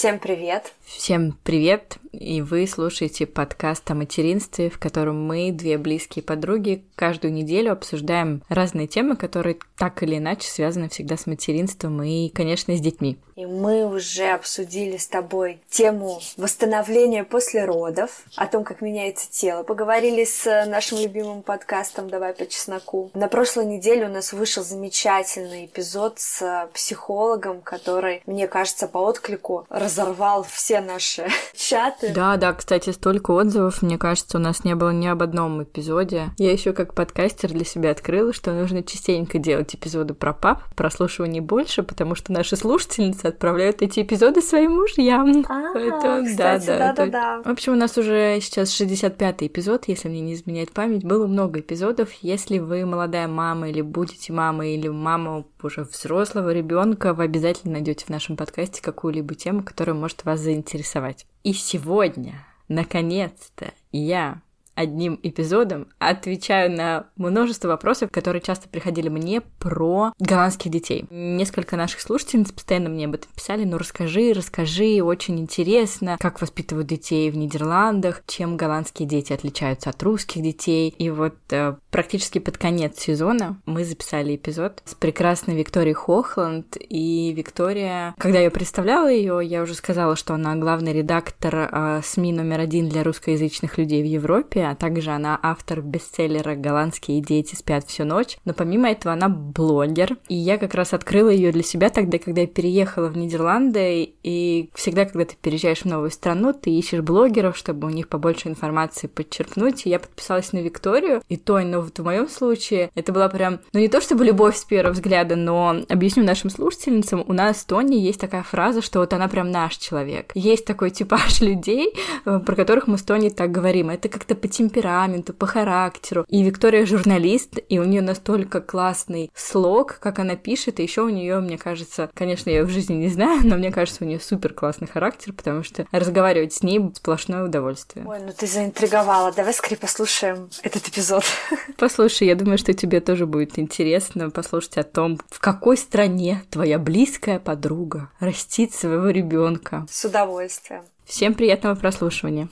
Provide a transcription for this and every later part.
Всем привет! Всем привет! И вы слушаете подкаст о материнстве, в котором мы, две близкие подруги, каждую неделю обсуждаем разные темы, которые так или иначе связаны всегда с материнством и, конечно, с детьми. И мы уже обсудили с тобой тему восстановления после родов, о том, как меняется тело. Поговорили с нашим любимым подкастом «Давай по чесноку». На прошлой неделе у нас вышел замечательный эпизод с психологом, который, мне кажется, по отклику разорвал все наши чаты. Да, да, кстати, столько отзывов, мне кажется, у нас не было ни об одном эпизоде. Я еще как подкастер для себя открыла, что нужно частенько делать эпизоды про пап, прослушиваний больше, потому что наши слушательницы отправляют эти эпизоды своим мужьям. А, Поэтому, кстати, да, да, да, да. В общем, у нас уже сейчас 65-й эпизод, если мне не изменяет память. Было много эпизодов. Если вы молодая мама или будете мамой, или мама уже взрослого ребенка, вы обязательно найдете в нашем подкасте какую-либо тему, которая может вас заинтересовать. И сегодня, наконец-то, я одним эпизодом отвечаю на множество вопросов, которые часто приходили мне про голландских детей. Несколько наших слушательниц постоянно мне об этом писали, ну расскажи, расскажи, очень интересно, как воспитывают детей в Нидерландах, чем голландские дети отличаются от русских детей. И вот э, практически под конец сезона мы записали эпизод с прекрасной Викторией Хохланд, и Виктория, когда я представляла ее, я уже сказала, что она главный редактор э, СМИ номер один для русскоязычных людей в Европе, а также она автор бестселлера «Голландские дети спят всю ночь». Но помимо этого она блогер, и я как раз открыла ее для себя тогда, когда я переехала в Нидерланды, и всегда, когда ты переезжаешь в новую страну, ты ищешь блогеров, чтобы у них побольше информации подчеркнуть, и я подписалась на Викторию, и то, но вот в моем случае это была прям, ну не то чтобы любовь с первого взгляда, но объясню нашим слушательницам, у нас в Тони есть такая фраза, что вот она прям наш человек. Есть такой типаж людей, э, про которых мы с Тони так говорим. Это как-то темпераменту, по характеру. И Виктория журналист, и у нее настолько классный слог, как она пишет, и еще у нее, мне кажется, конечно, я ее в жизни не знаю, но мне кажется, у нее супер классный характер, потому что разговаривать с ней сплошное удовольствие. Ой, ну ты заинтриговала. Давай скорее послушаем этот эпизод. Послушай, я думаю, что тебе тоже будет интересно послушать о том, в какой стране твоя близкая подруга растит своего ребенка. С удовольствием. Всем приятного прослушивания.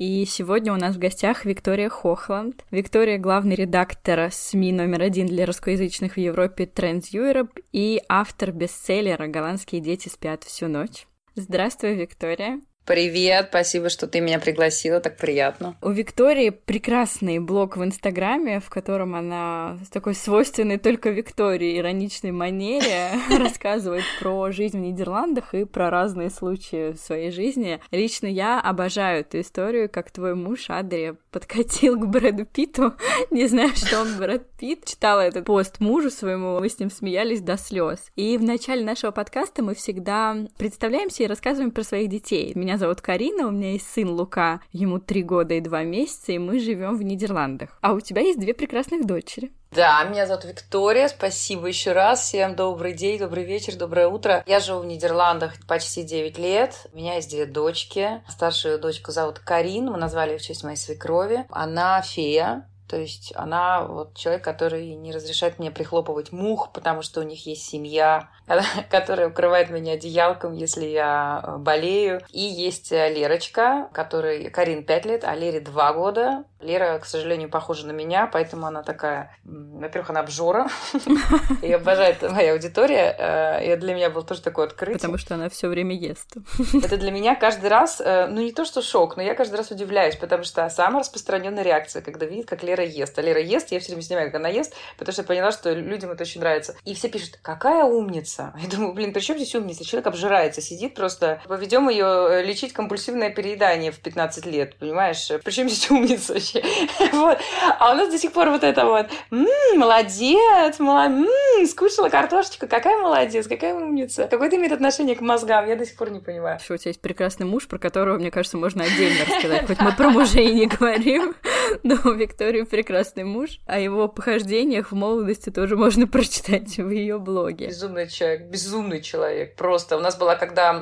И сегодня у нас в гостях Виктория Хохланд. Виктория — главный редактор СМИ номер один для русскоязычных в Европе Trends Europe и автор бестселлера «Голландские дети спят всю ночь». Здравствуй, Виктория. Привет, спасибо, что ты меня пригласила, так приятно. У Виктории прекрасный блог в Инстаграме, в котором она с такой свойственной только Виктории ироничной манере рассказывает про жизнь в Нидерландах и про разные случаи в своей жизни. Лично я обожаю эту историю, как твой муж Адри подкатил к Брэду Питу, не знаю, что он Брэд Питт. Читала этот пост мужу своему, мы с ним смеялись до слез. И в начале нашего подкаста мы всегда представляемся и рассказываем про своих детей. Меня зовут Карина, у меня есть сын Лука, ему три года и два месяца, и мы живем в Нидерландах. А у тебя есть две прекрасных дочери. Да, меня зовут Виктория. Спасибо еще раз. Всем добрый день, добрый вечер, доброе утро. Я живу в Нидерландах почти 9 лет. У меня есть две дочки. Старшую дочку зовут Карин. Мы назвали ее в честь моей свекрови. Она фея. То есть она вот человек, который не разрешает мне прихлопывать мух, потому что у них есть семья, которая укрывает меня одеялком, если я э, болею. И есть э, Лерочка, которой Карин 5 лет, а Лере 2 года. Лера, к сожалению, похожа на меня, поэтому она такая... Во-первых, она обжора. И обожает моя аудитория. И для меня был тоже такой открытие. Потому что она все время ест. Это для меня каждый раз, э, ну не то что шок, но я каждый раз удивляюсь, потому что самая распространенная реакция, когда видит, как Лера ест. А Лера ест, я все время снимаю, как она ест, потому что я поняла, что людям это очень нравится. И все пишут, какая умница. Я думаю, блин, при чем здесь умница? Человек обжирается, сидит просто. Поведем ее э, лечить компульсивное переедание в 15 лет, понимаешь? Причем здесь умница вообще? Вот. А у нас до сих пор вот это вот, м-м, молодец, молодец, м-м, скушала картошечку, какая молодец, какая умница. Какое ты имеет отношение к мозгам? Я до сих пор не понимаю. Что у тебя есть прекрасный муж, про которого, мне кажется, можно отдельно рассказать. Хоть мы про мужей не говорим, но у Виктории прекрасный муж. О его похождениях в молодости тоже можно прочитать в ее блоге. Безумный человек, безумный человек. Просто у нас была, когда...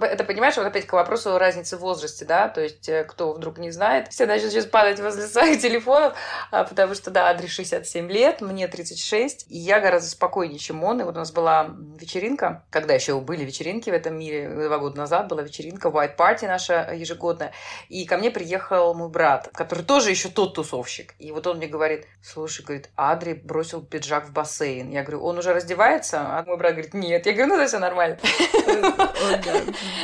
Это, понимаешь, вот опять к вопросу разницы в возрасте, да? То есть, э, кто вдруг не знает, все начнут сейчас падать возле своих телефонов, а, потому что, да, Адри 67 лет, мне 36, и я гораздо спокойнее, чем он. И вот у нас была вечеринка, когда еще были вечеринки в этом мире, два года назад была вечеринка White Party наша ежегодная, и ко мне приехал мой брат, который тоже еще тот тусовщик. И вот он мне говорит, слушай, говорит, Адри бросил пиджак в бассейн. Я говорю, он уже раздевается? А мой брат говорит, нет. Я говорю, ну, это все нормально.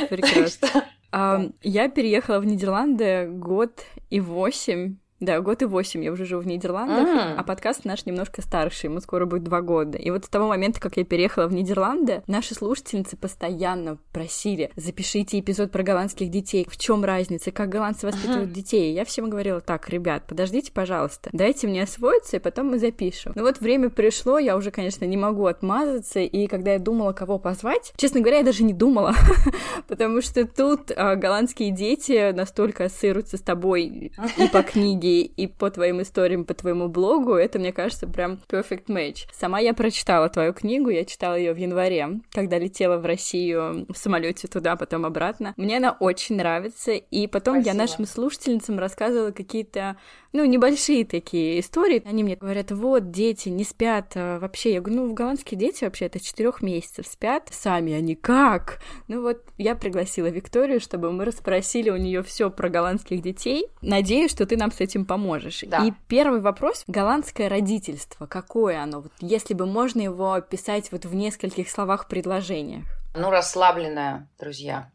Прекрасно. Я переехала в Нидерланды год и восемь да, год и восемь я уже живу в Нидерландах, mm. а подкаст наш немножко старше, ему скоро будет два года. И вот с того момента, как я переехала в Нидерланды, наши слушательницы постоянно просили, запишите эпизод про голландских детей, в чем разница, как голландцы воспитывают mm. детей. Я всем говорила, так, ребят, подождите, пожалуйста, дайте мне освоиться, и потом мы запишем. Ну вот время пришло, я уже, конечно, не могу отмазаться, и когда я думала, кого позвать, честно говоря, я даже не думала, потому что тут а, голландские дети настолько ассоциируются с тобой и по книге, и, по твоим историям, по твоему блогу, это, мне кажется, прям perfect match. Сама я прочитала твою книгу, я читала ее в январе, когда летела в Россию в самолете туда, потом обратно. Мне она очень нравится, и потом Спасибо. я нашим слушательницам рассказывала какие-то ну, небольшие такие истории. Они мне говорят, вот, дети не спят а, вообще. Я говорю, ну, в голландские дети вообще это четырех месяцев спят сами, они как? Ну вот, я пригласила Викторию, чтобы мы расспросили у нее все про голландских детей. Надеюсь, что ты нам с этим поможешь. Да. И первый вопрос. Голландское родительство, какое оно? Вот, если бы можно его описать вот в нескольких словах предложениях. Ну, расслабленная, друзья.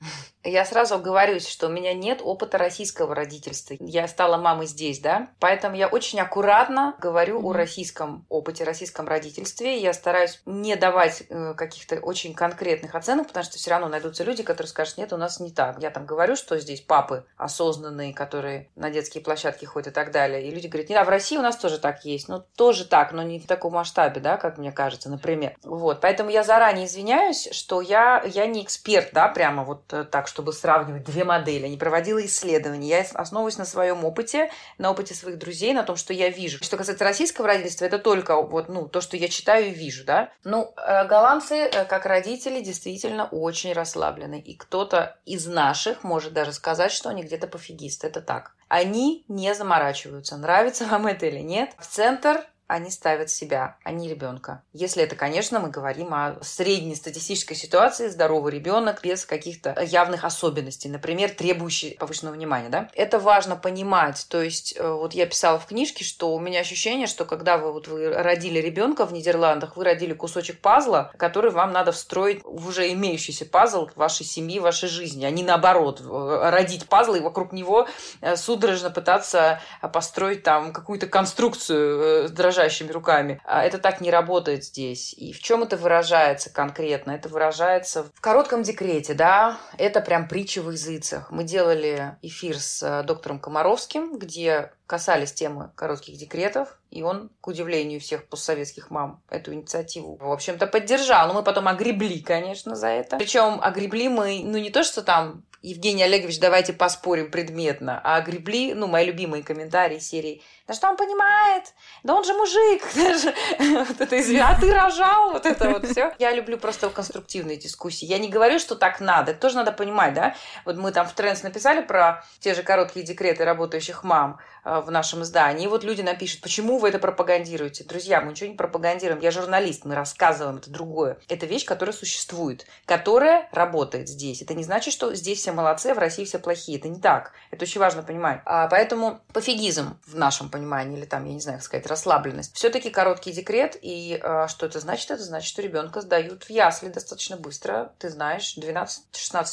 Я сразу оговорюсь, что у меня нет опыта российского родительства. Я стала мамой здесь, да? Поэтому я очень аккуратно говорю mm-hmm. о российском опыте, российском родительстве. Я стараюсь не давать э, каких-то очень конкретных оценок, потому что все равно найдутся люди, которые скажут, нет, у нас не так. Я там говорю, что здесь папы осознанные, которые на детские площадки ходят и так далее. И люди говорят, нет, а в России у нас тоже так есть. Ну, тоже так, но не в таком масштабе, да, как мне кажется, например. Вот, поэтому я заранее извиняюсь, что я, я не эксперт, да, прямо вот э, так, что чтобы сравнивать две модели, не проводила исследований. Я основываюсь на своем опыте, на опыте своих друзей, на том, что я вижу. Что касается российского родительства, это только вот, ну, то, что я читаю и вижу, да. Ну, э, голландцы, э, как родители, действительно очень расслаблены. И кто-то из наших может даже сказать, что они где-то пофигисты. Это так. Они не заморачиваются, нравится вам это или нет. В центр они ставят себя, а не ребенка. Если это, конечно, мы говорим о среднестатистической ситуации, здоровый ребенок без каких-то явных особенностей, например, требующий повышенного внимания. Да? Это важно понимать. То есть, э, вот я писала в книжке, что у меня ощущение, что когда вы, вот, вы родили ребенка в Нидерландах, вы родили кусочек пазла, который вам надо встроить в уже имеющийся пазл вашей семьи, вашей жизни, а не наоборот, э, родить пазл и вокруг него э, судорожно пытаться построить там какую-то конструкцию дрожащую дрожащими руками. А это так не работает здесь. И в чем это выражается конкретно? Это выражается в коротком декрете, да, это прям притча в языцах. Мы делали эфир с э, доктором Комаровским, где касались темы коротких декретов, и он, к удивлению всех постсоветских мам, эту инициативу, в общем-то, поддержал. Но мы потом огребли, конечно, за это. Причем огребли мы, ну, не то, что там Евгений Олегович, давайте поспорим предметно, а огребли, ну, мои любимые комментарии серии да что он понимает? Да он же мужик. вот это извини, а ты рожал? Вот это вот все. Я люблю просто конструктивные дискуссии. Я не говорю, что так надо. Это тоже надо понимать, да? Вот мы там в Трендс написали про те же короткие декреты работающих мам. Э, в нашем издании. И вот люди напишут, почему вы это пропагандируете? Друзья, мы ничего не пропагандируем. Я журналист, мы рассказываем это другое. Это вещь, которая существует, которая работает здесь. Это не значит, что здесь все молодцы, а в России все плохие. Это не так. Это очень важно понимать. А поэтому пофигизм в нашем понимании, или там, я не знаю, как сказать, расслабленность. Все-таки короткий декрет. И а, что это значит? Это значит, что ребенка сдают в ясли достаточно быстро. Ты знаешь, 12-16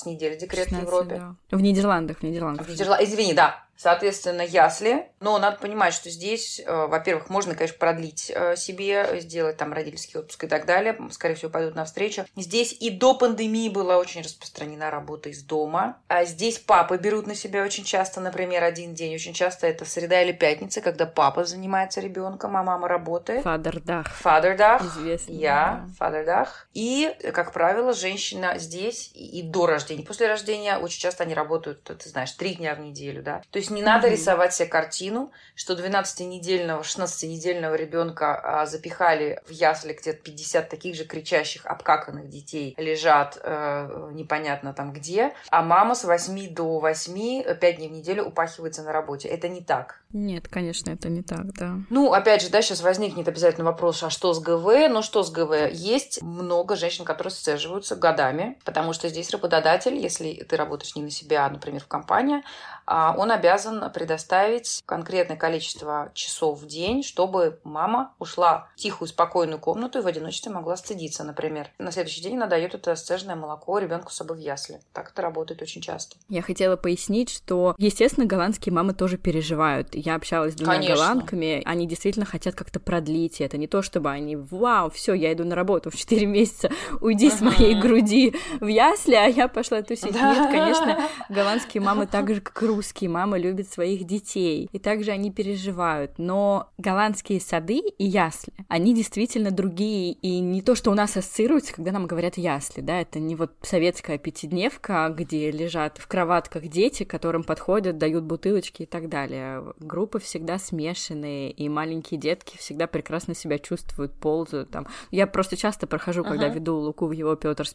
недель декрет 16, в Европе. Да. В Нидерландах, в Нидерландах. В Нидерландах. Извини, да, Соответственно, ясли. Но надо понимать, что здесь, э, во-первых, можно, конечно, продлить э, себе, сделать там родительский отпуск и так далее. Скорее всего, пойдут навстречу. Здесь и до пандемии была очень распространена работа из дома. А здесь папы берут на себя очень часто, например, один день. Очень часто это среда или пятница, когда папа занимается ребенком, а мама работает. Фадердах. Фадердах. Известно. Я. Да. Фадердах. И, как правило, женщина здесь и до рождения. После рождения очень часто они работают, ты знаешь, три дня в неделю, да. То есть есть не надо рисовать себе картину, что 12-недельного, 16-недельного ребенка а, запихали в ясли где-то 50 таких же кричащих, обкаканных детей лежат э, непонятно там где, а мама с 8 до 8 5 дней в неделю упахивается на работе. Это не так. Нет, конечно, это не так, да. Ну, опять же, да, сейчас возникнет обязательно вопрос, а что с ГВ? Ну, что с ГВ? Есть много женщин, которые сцеживаются годами, потому что здесь работодатель, если ты работаешь не на себя, а, например, в компании, он обязан предоставить конкретное количество часов в день, чтобы мама ушла в тихую, спокойную комнату и в одиночестве могла сцедиться, например. На следующий день она дает это сцеженное молоко ребенку с собой в ясли. Так это работает очень часто. Я хотела пояснить, что, естественно, голландские мамы тоже переживают. Я общалась с двумя Конечно. голландками, они действительно хотят как-то продлить это. Не то, чтобы они, вау, все, я иду на работу в 4 месяца, уйди uh-huh. с моей груди в ясли, а я пошла тусить. Да. Нет, конечно, голландские мамы так же, как и русские мамы любят своих детей, и также они переживают. Но голландские сады и ясли, они действительно другие, и не то, что у нас ассоциируется, когда нам говорят ясли, да, это не вот советская пятидневка, где лежат в кроватках дети, которым подходят, дают бутылочки и так далее. Группы всегда смешанные, и маленькие детки всегда прекрасно себя чувствуют, ползают там. Я просто часто прохожу, uh-huh. когда веду Луку в его Петр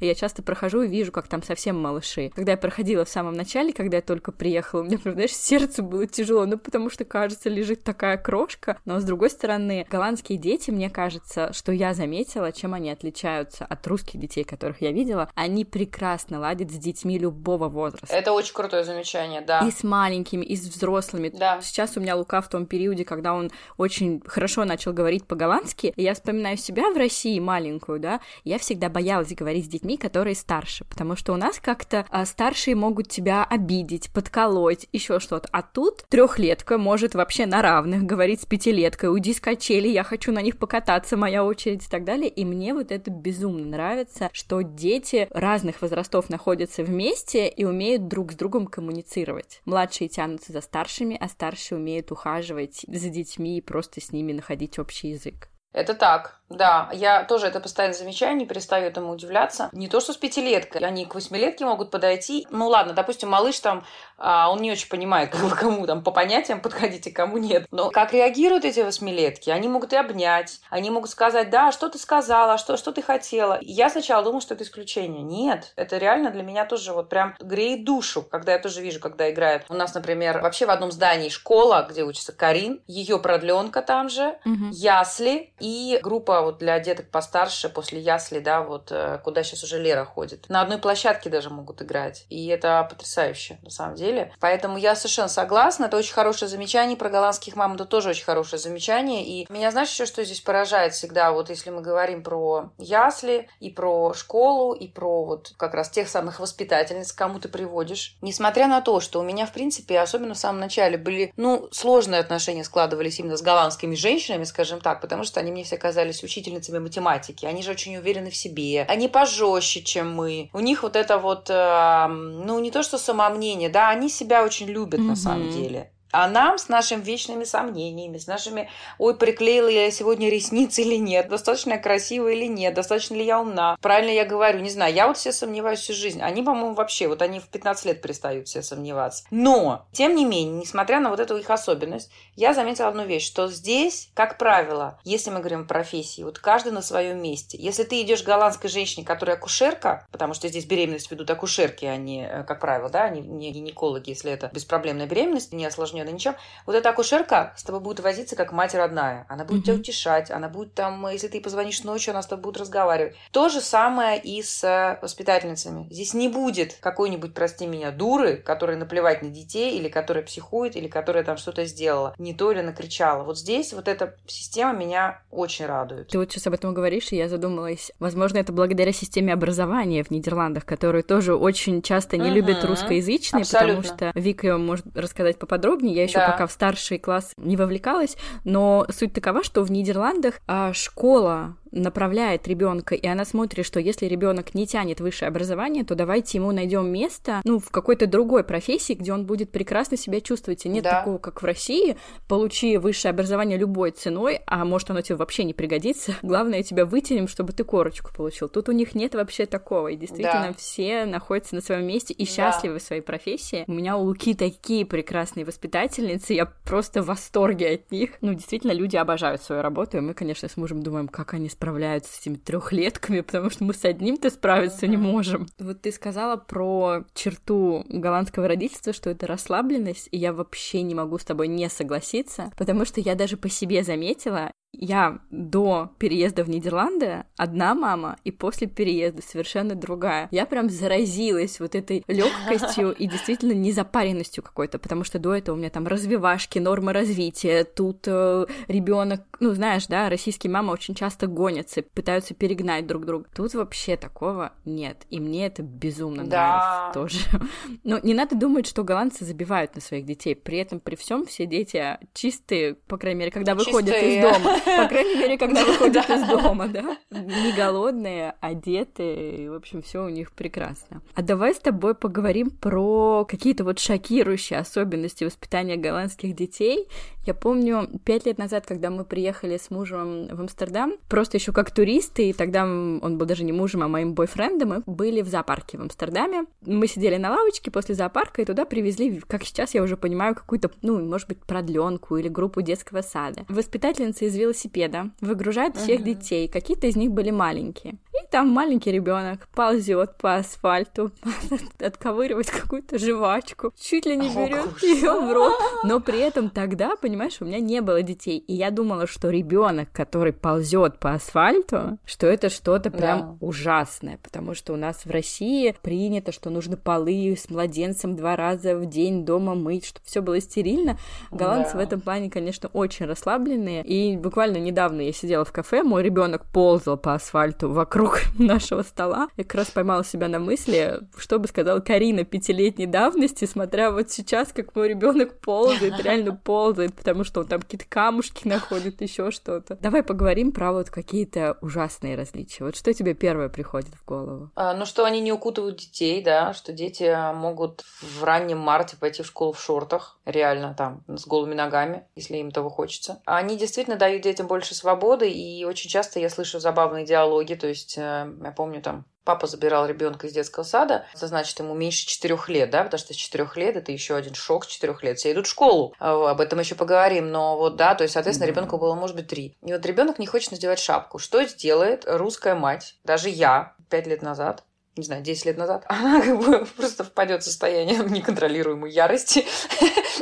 и я часто прохожу и вижу, как там совсем малыши. Когда я проходила в самом начале, когда я только приехала, у меня, правда, знаешь, сердце было тяжело, ну, потому что, кажется, лежит такая крошка. Но, с другой стороны, голландские дети, мне кажется, что я заметила, чем они отличаются от русских детей, которых я видела, они прекрасно ладят с детьми любого возраста. Это очень крутое замечание, да. И с маленькими, и с взрослыми. Да. Сейчас у меня Лука в том периоде, когда он очень хорошо начал говорить по-голландски, я вспоминаю себя в России маленькую, да, я всегда боялась говорить с детьми, которые старше, потому что у нас как-то а, старшие могут тебя обидеть, подколоть, еще что-то. А тут трехлетка может вообще на равных говорить с пятилеткой, уйди с качели, я хочу на них покататься, моя очередь и так далее. И мне вот это безумно нравится, что дети разных возрастов находятся вместе и умеют друг с другом коммуницировать. Младшие тянутся за старшими, а старшие умеют ухаживать за детьми и просто с ними находить общий язык. Это так. Да, я тоже это постоянно замечаю, не перестаю этому удивляться. Не то, что с пятилеткой, они к восьмилетке могут подойти. Ну ладно, допустим, малыш там, а, он не очень понимает, кому, кому там по понятиям подходить, а кому нет. Но как реагируют эти восьмилетки? Они могут и обнять, они могут сказать, да, что ты сказала, что, что ты хотела. Я сначала думала, что это исключение. Нет, это реально для меня тоже вот прям греет душу, когда я тоже вижу, когда играют. У нас, например, вообще в одном здании школа, где учится Карин, ее продленка там же, угу. ясли и группа вот для деток постарше, после ясли, да, вот э, куда сейчас уже Лера ходит. На одной площадке даже могут играть. И это потрясающе, на самом деле. Поэтому я совершенно согласна. Это очень хорошее замечание. Про голландских мам это тоже очень хорошее замечание. И меня, знаешь, еще что здесь поражает всегда? Вот если мы говорим про ясли и про школу, и про вот как раз тех самых воспитательниц, кому ты приводишь. Несмотря на то, что у меня, в принципе, особенно в самом начале были, ну, сложные отношения складывались именно с голландскими женщинами, скажем так, потому что они мне все казались учительницами математики. Они же очень уверены в себе. Они пожестче, чем мы. У них вот это вот, э, ну, не то что самомнение, да, они себя очень любят mm-hmm. на самом деле. А нам с нашими вечными сомнениями, с нашими, ой, приклеила я сегодня ресницы или нет, достаточно красиво или нет, достаточно ли я умна, правильно я говорю, не знаю, я вот все сомневаюсь всю жизнь. Они, по-моему, вообще, вот они в 15 лет перестают все сомневаться. Но, тем не менее, несмотря на вот эту их особенность, я заметила одну вещь, что здесь, как правило, если мы говорим о профессии, вот каждый на своем месте. Если ты идешь к голландской женщине, которая акушерка, потому что здесь беременность ведут акушерки, а не, э, как правило, да, не, не гинекологи, если это беспроблемная беременность, не осложненная осложненно ничем. Вот эта акушерка с тобой будет возиться как мать родная. Она будет mm-hmm. тебя утешать, она будет там, если ты позвонишь ночью, она с тобой будет разговаривать. То же самое и с э, воспитательницами. Здесь не будет какой-нибудь, прости меня, дуры, которая наплевать на детей, или которая психует, или которая там что-то сделала, не то или накричала. Вот здесь вот эта система меня очень радует. Ты вот сейчас об этом говоришь, и я задумалась, возможно, это благодаря системе образования в Нидерландах, которые тоже очень часто не mm-hmm. любят русскоязычные, Абсолютно. потому что Вика может рассказать поподробнее, я еще да. пока в старший класс не вовлекалась, но суть такова, что в Нидерландах а, школа направляет ребенка, и она смотрит, что если ребенок не тянет высшее образование, то давайте ему найдем место, ну, в какой-то другой профессии, где он будет прекрасно себя чувствовать. И нет да. такого, как в России, получи высшее образование любой ценой, а может оно тебе вообще не пригодится. Главное, тебя вытянем, чтобы ты корочку получил. Тут у них нет вообще такого. И действительно, да. все находятся на своем месте и счастливы да. в своей профессии. У меня у Луки такие прекрасные воспитательницы, я просто в восторге от них. Ну, действительно, люди обожают свою работу, и мы, конечно, с мужем думаем, как они справляются с этими трехлетками, потому что мы с одним-то справиться не можем. Вот ты сказала про черту голландского родительства, что это расслабленность, и я вообще не могу с тобой не согласиться, потому что я даже по себе заметила, я до переезда в Нидерланды одна мама, и после переезда совершенно другая. Я прям заразилась вот этой легкостью и действительно незапаренностью какой-то, потому что до этого у меня там развивашки, нормы развития, тут э, ребенок, ну знаешь, да, российские мамы очень часто гонятся, пытаются перегнать друг друга. Тут вообще такого нет, и мне это безумно да. нравится тоже. Но не надо думать, что голландцы забивают на своих детей, при этом при всем все дети чистые, по крайней мере, когда чистые. выходят из дома. По крайней мере, когда выходят из дома, да? Не голодные, одетые, в общем, все у них прекрасно. А давай с тобой поговорим про какие-то вот шокирующие особенности воспитания голландских детей. Я помню, пять лет назад, когда мы приехали с мужем в Амстердам, просто еще как туристы, и тогда он был даже не мужем, а моим бойфрендом, мы были в зоопарке в Амстердаме. Мы сидели на лавочке после зоопарка, и туда привезли, как сейчас я уже понимаю, какую-то, ну, может быть, продленку или группу детского сада. Воспитательница из велосипеда выгружает всех uh-huh. детей, какие-то из них были маленькие. Там маленький ребенок ползет по асфальту, отковыривает какую-то жвачку, чуть ли не берет ее в рот. Но при этом тогда, понимаешь, у меня не было детей. И я думала, что ребенок, который ползет по асфальту, что это что-то прям да. ужасное. Потому что у нас в России принято, что нужно полы с младенцем два раза в день дома мыть, чтобы все было стерильно. Голландцы да. в этом плане, конечно, очень расслабленные. И буквально недавно я сидела в кафе, мой ребенок ползал по асфальту вокруг нашего стола. Я как раз поймала себя на мысли, что бы сказала Карина пятилетней давности, смотря вот сейчас, как мой ребенок ползает, реально ползает, потому что он там какие-то камушки находит, еще что-то. Давай поговорим про вот какие-то ужасные различия. Вот что тебе первое приходит в голову? А, ну, что они не укутывают детей, да, что дети могут в раннем марте пойти в школу в шортах, реально там, с голыми ногами, если им того хочется. Они действительно дают детям больше свободы, и очень часто я слышу забавные диалоги, то есть э, я помню там Папа забирал ребенка из детского сада, это значит ему меньше четырех лет, да, потому что с четырех лет это еще один шок с четырех лет. Все идут в школу, а, об этом еще поговорим, но вот да, то есть, соответственно, ребенку было, может быть, три. И вот ребенок не хочет надевать шапку. Что сделает русская мать, даже я, пять лет назад, не знаю, 10 лет назад, она как бы просто впадет в состояние неконтролируемой ярости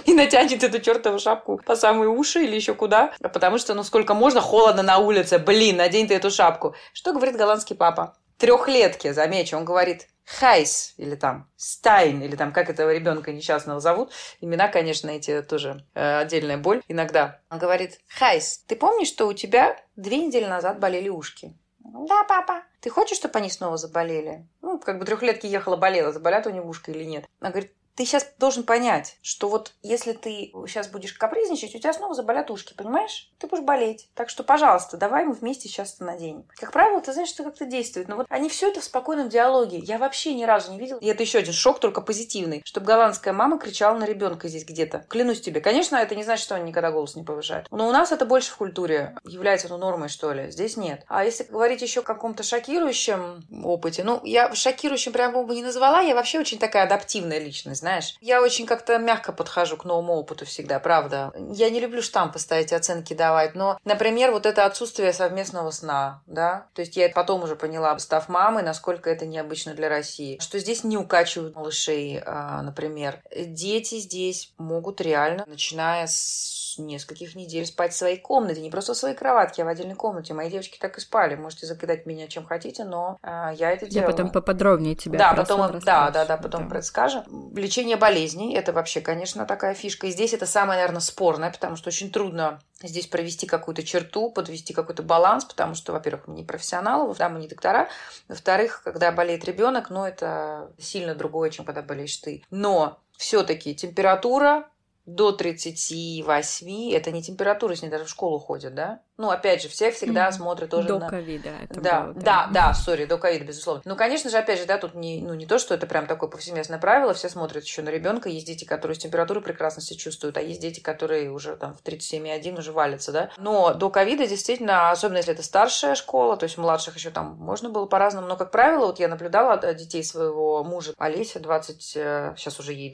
и натянет эту чертову шапку по самые уши или еще куда. Потому что, ну, сколько можно, холодно на улице. Блин, надень ты эту шапку. Что говорит голландский папа? Трехлетки, замечу, он говорит Gijs или там Stijn или там как этого ребенка несчастного зовут. Имена, конечно, эти тоже э, отдельная боль иногда. Он говорит Gijs, ты помнишь, что у тебя две недели назад болели ушки? Да, папа. Ты хочешь, чтобы они снова заболели? Ну, как бы трехлетки ехала, болела, заболят у него ушко или нет. Она говорит, ты сейчас должен понять, что вот если ты сейчас будешь капризничать, у тебя снова заболят ушки, понимаешь? Ты будешь болеть. Так что, пожалуйста, давай мы вместе сейчас это наденем. Как правило, ты знаешь, что как-то действует. Но вот они все это в спокойном диалоге. Я вообще ни разу не видела. И это еще один шок, только позитивный. Чтобы голландская мама кричала на ребенка здесь где-то. Клянусь тебе. Конечно, это не значит, что они никогда голос не повышают. Но у нас это больше в культуре является ну, нормой, что ли. Здесь нет. А если говорить еще о каком-то шокирующем опыте, ну, я шокирующим прям бы не назвала. Я вообще очень такая адаптивная личность, знаешь. Я очень как-то мягко подхожу к новому опыту всегда, правда. Я не люблю штампы ставить, оценки давать, но, например, вот это отсутствие совместного сна, да, то есть я потом уже поняла, став мамой, насколько это необычно для России, что здесь не укачивают малышей, а, например. Дети здесь могут реально, начиная с нескольких недель спать в своей комнате, не просто в своей кроватке, а в отдельной комнате. Мои девочки так и спали. Можете закидать меня чем хотите, но а, я это делала. Я потом поподробнее тебя Да, потом, да, да, да, потом да. расскажем. Лечение болезней, это вообще, конечно, такая фишка. И здесь это самое, наверное, спорное, потому что очень трудно здесь провести какую-то черту, подвести какой-то баланс, потому что, во-первых, мы не профессионалы, да, мы не доктора. Во-вторых, когда болеет ребенок, ну, это сильно другое, чем когда болеешь ты. Но все-таки температура, до 38, это не температура, с ней даже в школу ходят, да? Ну, опять же, все всегда mm-hmm. смотрят тоже до на... ковида да, было, да, да, сори, до ковида, безусловно. Ну, конечно же, опять же, да, тут не, ну, не то, что это прям такое повсеместное правило, все смотрят еще на ребенка. Есть дети, которые с температурой прекрасно себя чувствуют, а есть дети, которые уже там в 37,1 уже валятся, да. Но до ковида действительно, особенно если это старшая школа, то есть младших еще там можно было по-разному, но, как правило, вот я наблюдала детей своего мужа, Олеся, 20, сейчас э, уже ей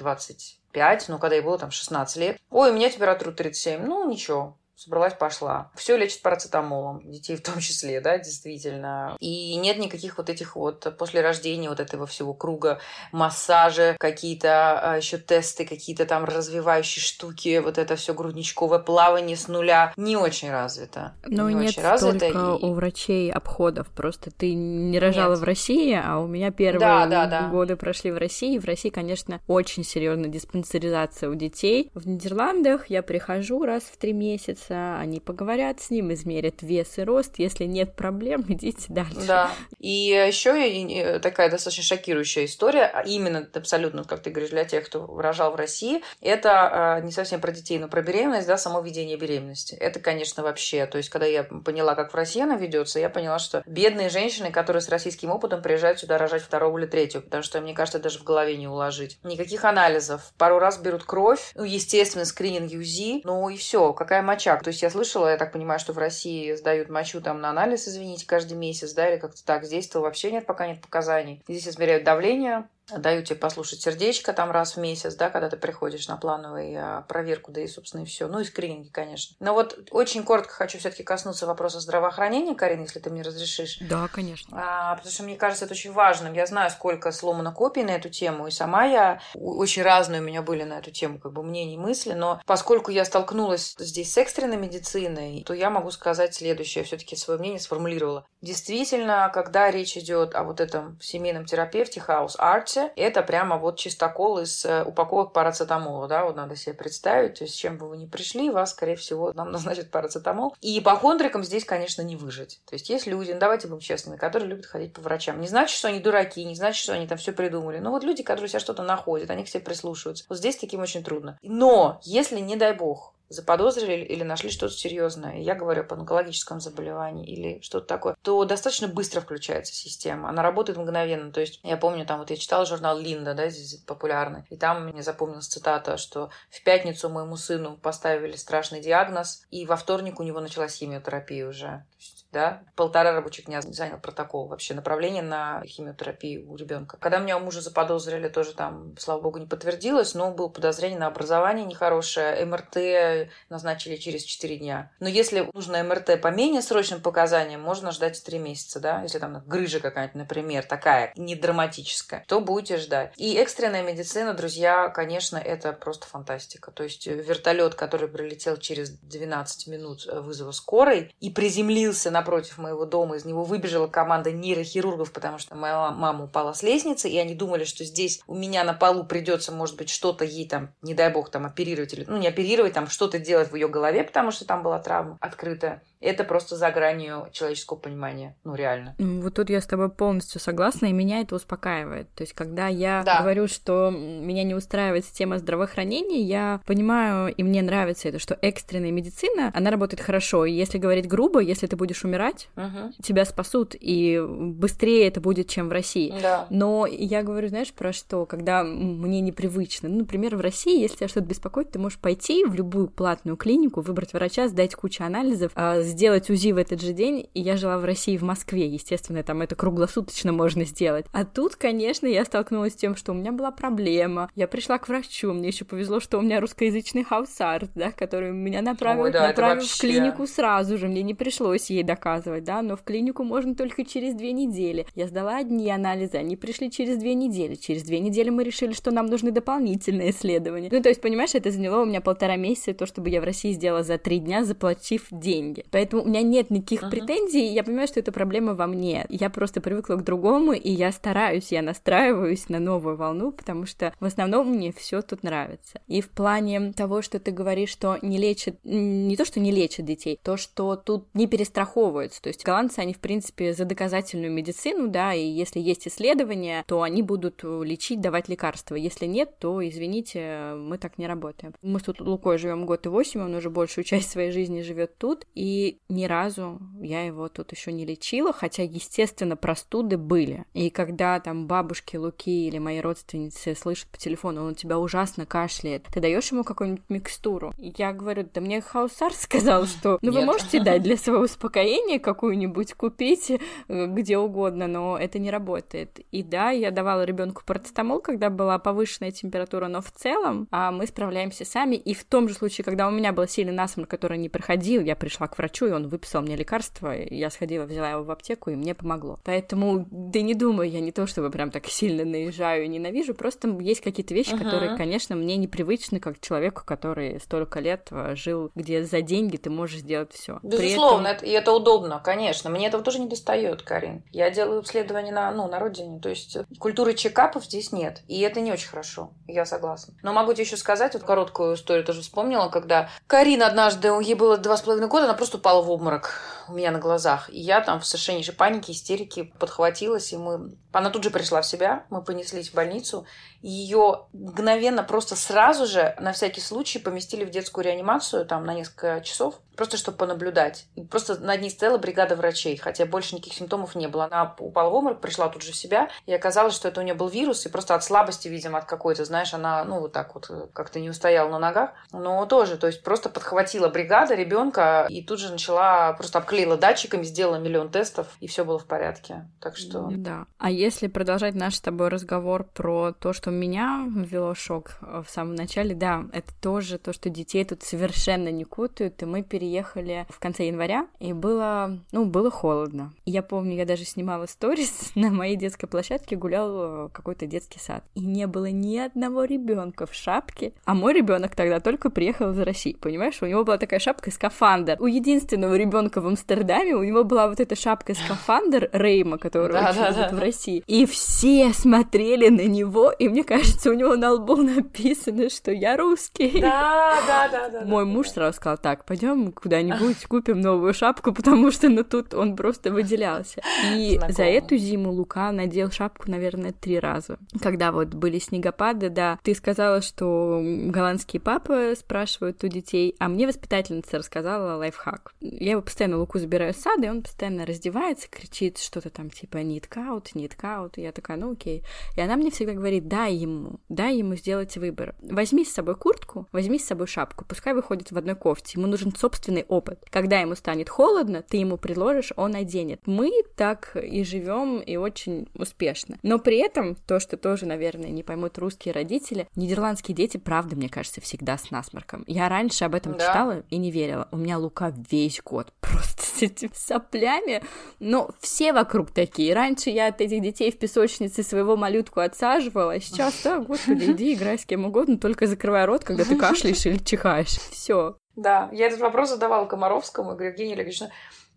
25, ну, когда ей было там 16 лет. Ой, у меня температура 37, ну, ничего, собралась, пошла. Все лечит парацетамолом, детей в том числе, да, действительно. И нет никаких вот этих вот после рождения вот этого всего круга массажа, какие-то а, еще тесты, какие-то там развивающие штуки, вот это все грудничковое плавание с нуля не очень развито. Но не нет очень развито. только и... у врачей обходов. Просто ты не рожала нет. в России, а у меня первые да, да, да. годы прошли в России. В России, конечно, очень серьезная диспансеризация у детей. В Нидерландах я прихожу раз в три месяца встретятся, они поговорят с ним, измерят вес и рост. Если нет проблем, идите дальше. Да. И еще такая достаточно шокирующая история, а именно абсолютно, как ты говоришь, для тех, кто рожал в России, это а, не совсем про детей, но про беременность, да, само ведение беременности. Это, конечно, вообще, то есть, когда я поняла, как в России она ведется, я поняла, что бедные женщины, которые с российским опытом приезжают сюда рожать второго или третьего, потому что, мне кажется, даже в голове не уложить. Никаких анализов. Пару раз берут кровь, ну, естественно, скрининг УЗИ, ну и все, какая моча, то есть я слышала, я так понимаю, что в России сдают мочу там на анализ, извините, каждый месяц, да, или как-то так. Здесь-то вообще нет, пока нет показаний. Здесь измеряют давление, дают тебе послушать сердечко там раз в месяц, да, когда ты приходишь на плановую а, проверку, да и, собственно, и все. Ну и скрининги, конечно. Но вот очень коротко хочу все-таки коснуться вопроса здравоохранения, Карин, если ты мне разрешишь. Да, конечно. А, потому что мне кажется это очень важным. Я знаю, сколько сломано копий на эту тему, и сама я очень разные у меня были на эту тему, как бы мнения и мысли, но поскольку я столкнулась здесь с экстренной медициной, то я могу сказать следующее, все-таки свое мнение сформулировала. Действительно, когда речь идет о вот этом семейном терапевте, house art, Норте. Это прямо вот чистокол из э, упаковок парацетамола, да, вот надо себе представить, то есть чем бы вы ни пришли, вас, скорее всего, нам назначат парацетамол. И ипохондрикам здесь, конечно, не выжить. То есть есть люди, ну, давайте будем честными, которые любят ходить по врачам. Не значит, что они дураки, не значит, что они там все придумали. Но вот люди, которые себя что-то находят, они к себе прислушиваются. Вот здесь таким очень трудно. Но если, не дай бог, заподозрили или нашли что-то серьезное, я говорю по онкологическом заболевании или что-то такое, то достаточно быстро включается система. Она работает мгновенно. То есть я помню, там вот я читала журнал Линда, да, здесь популярный, и там мне запомнилась цитата, что в пятницу моему сыну поставили страшный диагноз, и во вторник у него началась химиотерапия уже. То есть да, полтора рабочих дня занял протокол вообще направление на химиотерапию у ребенка. Когда меня у мужа заподозрили, тоже там, слава богу, не подтвердилось, но было подозрение на образование нехорошее. МРТ назначили через 4 дня. Но если нужно МРТ по менее срочным показаниям, можно ждать 3 месяца, да, если там грыжа какая-нибудь, например, такая, не драматическая, то будете ждать. И экстренная медицина, друзья, конечно, это просто фантастика. То есть вертолет, который прилетел через 12 минут вызова скорой и приземлился на напротив моего дома, из него выбежала команда нейрохирургов, потому что моя мама упала с лестницы, и они думали, что здесь у меня на полу придется, может быть, что-то ей там, не дай бог, там оперировать или, ну, не оперировать, там что-то делать в ее голове, потому что там была травма открытая это просто за гранью человеческого понимания. Ну, реально. Вот тут я с тобой полностью согласна, и меня это успокаивает. То есть, когда я да. говорю, что меня не устраивает система здравоохранения, я понимаю, и мне нравится это, что экстренная медицина, она работает хорошо. И если говорить грубо, если ты будешь умирать, угу. тебя спасут, и быстрее это будет, чем в России. Да. Но я говорю, знаешь, про что? Когда мне непривычно. Ну, например, в России, если тебя что-то беспокоит, ты можешь пойти в любую платную клинику, выбрать врача, сдать кучу анализов, а, сделать УЗИ в этот же день, и я жила в России, в Москве, естественно, там это круглосуточно можно сделать. А тут, конечно, я столкнулась с тем, что у меня была проблема, я пришла к врачу, мне еще повезло, что у меня русскоязычный huisarts, да, который меня направил, Ой, да, направил вообще... в клинику сразу же, мне не пришлось ей доказывать, да, но в клинику можно только через две недели. Я сдала одни анализы, они пришли через две недели. Через две недели мы решили, что нам нужны дополнительные исследования. Ну, то есть, понимаешь, это заняло у меня полтора месяца, то, чтобы я в России сделала за три дня, заплатив деньги. Поэтому у меня нет никаких uh-huh. претензий, я понимаю, что это проблема во мне. Я просто привыкла к другому, и я стараюсь, я настраиваюсь на новую волну, потому что в основном мне все тут нравится. И в плане того, что ты говоришь, что не лечат, не то, что не лечат детей, то, что тут не перестраховываются. То есть голландцы, они, в принципе, за доказательную медицину, да, и если есть исследования, то они будут лечить, давать лекарства. Если нет, то, извините, мы так не работаем. Мы тут Лукой живем год и восемь, он уже большую часть своей жизни живет тут, и И ни разу я его тут еще не лечила, хотя, естественно, простуды были. И когда там бабушки Луки или мои родственницы слышат по телефону, он у тебя ужасно кашляет, ты даешь ему какую-нибудь микстуру? Я говорю, да мне Хаусар сказал, что ну вы можете дать для своего успокоения какую-нибудь купить э, где угодно, но это не работает. И да, я давала ребенку парацетамол, когда была повышенная температура, но в целом а мы справляемся сами. И в том же случае, когда у меня был сильный насморк, который не проходил, я пришла к врачу, и он выписал мне лекарство, я сходила, взяла его в аптеку, и мне помогло. Поэтому, да не думаю, я не то чтобы прям так сильно наезжаю и ненавижу, просто есть какие-то вещи, uh-huh. которые, конечно, мне непривычны, как человеку, который столько лет э, жил, где за деньги ты можешь сделать все. Безусловно, этом... это, и это удобно, конечно. Мне этого тоже не достает, Карин. Я делаю исследования на, ну, на родине, то есть культуры чекапов здесь нет, и это не очень хорошо, я согласна. Но могу тебе еще сказать, вот короткую историю тоже вспомнила, когда Карина однажды, ей было два с половиной года, она просто упала в обморок у меня на глазах. И я там в совершеннейшей панике, истерике подхватилась, и мы... Она тут же пришла в себя, мы понеслись в больницу, и ее мгновенно, просто сразу же, на всякий случай, поместили в детскую реанимацию там на несколько часов, просто чтобы понаблюдать. И просто над ней стояла бригада врачей, хотя больше никаких симптомов не было. Она упала в обморок, пришла тут же в себя, и оказалось, что это у нее был вирус, и просто от слабости, видимо, от какой-то, знаешь, она, ну, вот так вот как-то не устояла на ногах. Но тоже, то есть просто подхватила бригада ребенка и тут же начала просто обклеивать обклеила датчиками, сделала миллион тестов, и все было в порядке. Так что... Да. А если продолжать наш с тобой разговор про то, что меня ввело шок в самом начале, да, это тоже то, что детей тут совершенно не кутают, и мы переехали в конце января, и было, ну, было холодно. И я помню, я даже снимала сторис на моей детской площадке, гулял какой-то детский сад, и не было ни одного ребенка в шапке, а мой ребенок тогда только приехал из России, понимаешь? У него была такая шапка скафандр. У единственного ребенка в Амстердаме, у него была вот эта шапка-скафандр Рейма, которую да, да, да. в России. И все смотрели на него, и мне кажется, у него на лбу написано, что я русский. Да, да, да, да. Мой да, муж да. сразу сказал, так, пойдем куда-нибудь купим новую шапку, потому что ну тут он просто выделялся. И Знакомо. за эту зиму Лука надел шапку, наверное, три раза. Когда вот были снегопады, да, ты сказала, что голландские папы спрашивают у детей, а мне воспитательница рассказала лайфхак. Я его постоянно Луку забираю с сада, и он постоянно раздевается, кричит что-то там типа need out. И я такая, ну окей. И она мне всегда говорит, дай ему, дай ему сделать выбор. Возьми с собой куртку, возьми с собой шапку, пускай выходит в одной кофте. Ему нужен собственный опыт. Когда ему станет холодно, ты ему предложишь, он оденет. Мы так и живем, и очень успешно. Но при этом, то, что тоже, наверное, не поймут русские родители, нидерландские дети, правда, мне кажется, всегда с насморком. Я раньше об этом да. читала и не верила. У меня Лука весь год просто с этими соплями, но все вокруг такие. Раньше я от этих детей в песочнице своего малютку отсаживала, а сейчас, да, господи, иди играй с кем угодно, только закрывай рот, когда ты кашляешь или чихаешь. Все. Да, я этот вопрос задавала Комаровскому, говорю, Евгений Олегович,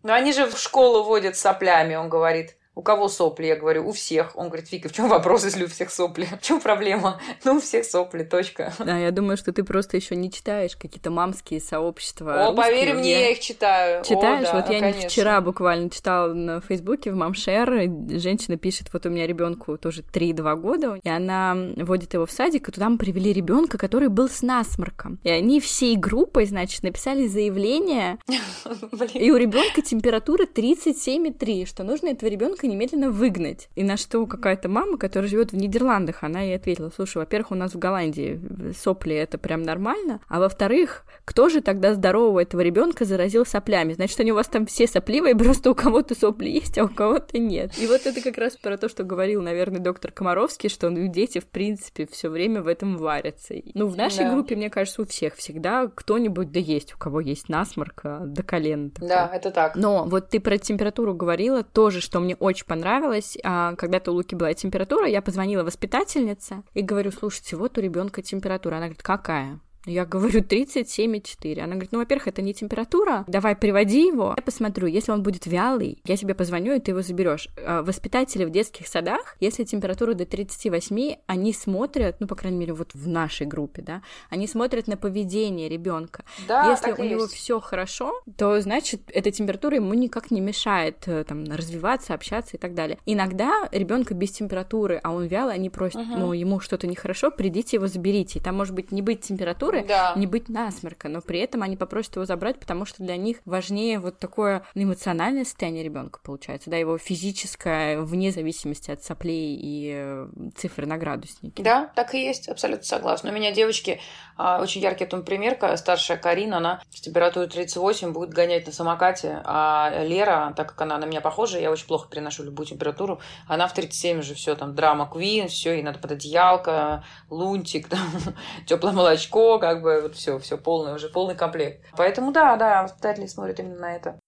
ну они же в школу водят соплями, он говорит. У кого сопли? Я говорю, у всех. Он говорит, Вика, в чем вопрос, если у всех сопли? В чем проблема? Ну, у всех сопли, точка. Да, я думаю, что ты просто еще не читаешь какие-то мамские сообщества. О, поверь мне, я их читаю. Читаешь? О, да, вот я конечно. вчера буквально читала на Фейсбуке в Мамшер, женщина пишет, вот у меня ребенку тоже 3-2 года, и она водит его в садик, и туда мы привели ребенка, который был с насморком. И они всей группой, значит, написали заявление, и у ребенка температура 37,3, что нужно этого ребенка немедленно выгнать. И на что какая-то мама, которая живет в Нидерландах, она ей ответила, слушай, во-первых, у нас в Голландии сопли это прям нормально, а во-вторых, кто же тогда здорового этого ребенка заразил соплями? Значит, они у вас там все сопливые, просто у кого-то сопли есть, а у кого-то нет. И вот это как раз про то, что говорил, наверное, доктор Комаровский, что ну, дети, в принципе, все время в этом варятся. Ну, в нашей да. группе, мне кажется, у всех всегда кто-нибудь да есть, у кого есть насморк до колена. Да, это так. Но вот ты про температуру говорила, тоже, что мне очень очень понравилось. А, когда-то у Луки была температура, я позвонила воспитательнице и говорю, слушайте, вот у ребенка температура. Она говорит, какая? Я говорю 37,4. Она говорит, ну, во-первых, это не температура, давай приводи его, я посмотрю, если он будет вялый, я тебе позвоню, и ты его заберешь. А воспитатели в детских садах, если температура до 38, они смотрят, ну, по крайней мере, вот в нашей группе, да, они смотрят на поведение ребенка. Да, если у него все хорошо, то значит, эта температура ему никак не мешает э, там развиваться, общаться и так далее. Иногда ребенка без температуры, а он вялый, они просят, uh-huh. ну, ему что-то нехорошо, придите его заберите. И там может быть не быть температуры, температуры, да. не быть насморка, но при этом они попросят его забрать, потому что для них важнее вот такое эмоциональное состояние ребенка получается, да, его физическое, вне зависимости от соплей и э, цифр на градуснике. Да, так и есть, абсолютно согласна. У меня девочки, а, очень яркий этому пример, старшая Карина, она с температурой 38 будет гонять на самокате, а Лера, так как она на меня похожа, я очень плохо переношу любую температуру, она в 37 уже все там драма Квин, все, и надо под одеялко, лунтик, там, теплое молочко, как бы вот все, все полное, уже полный комплект. Поэтому да, да, воспитатели смотрят именно на это.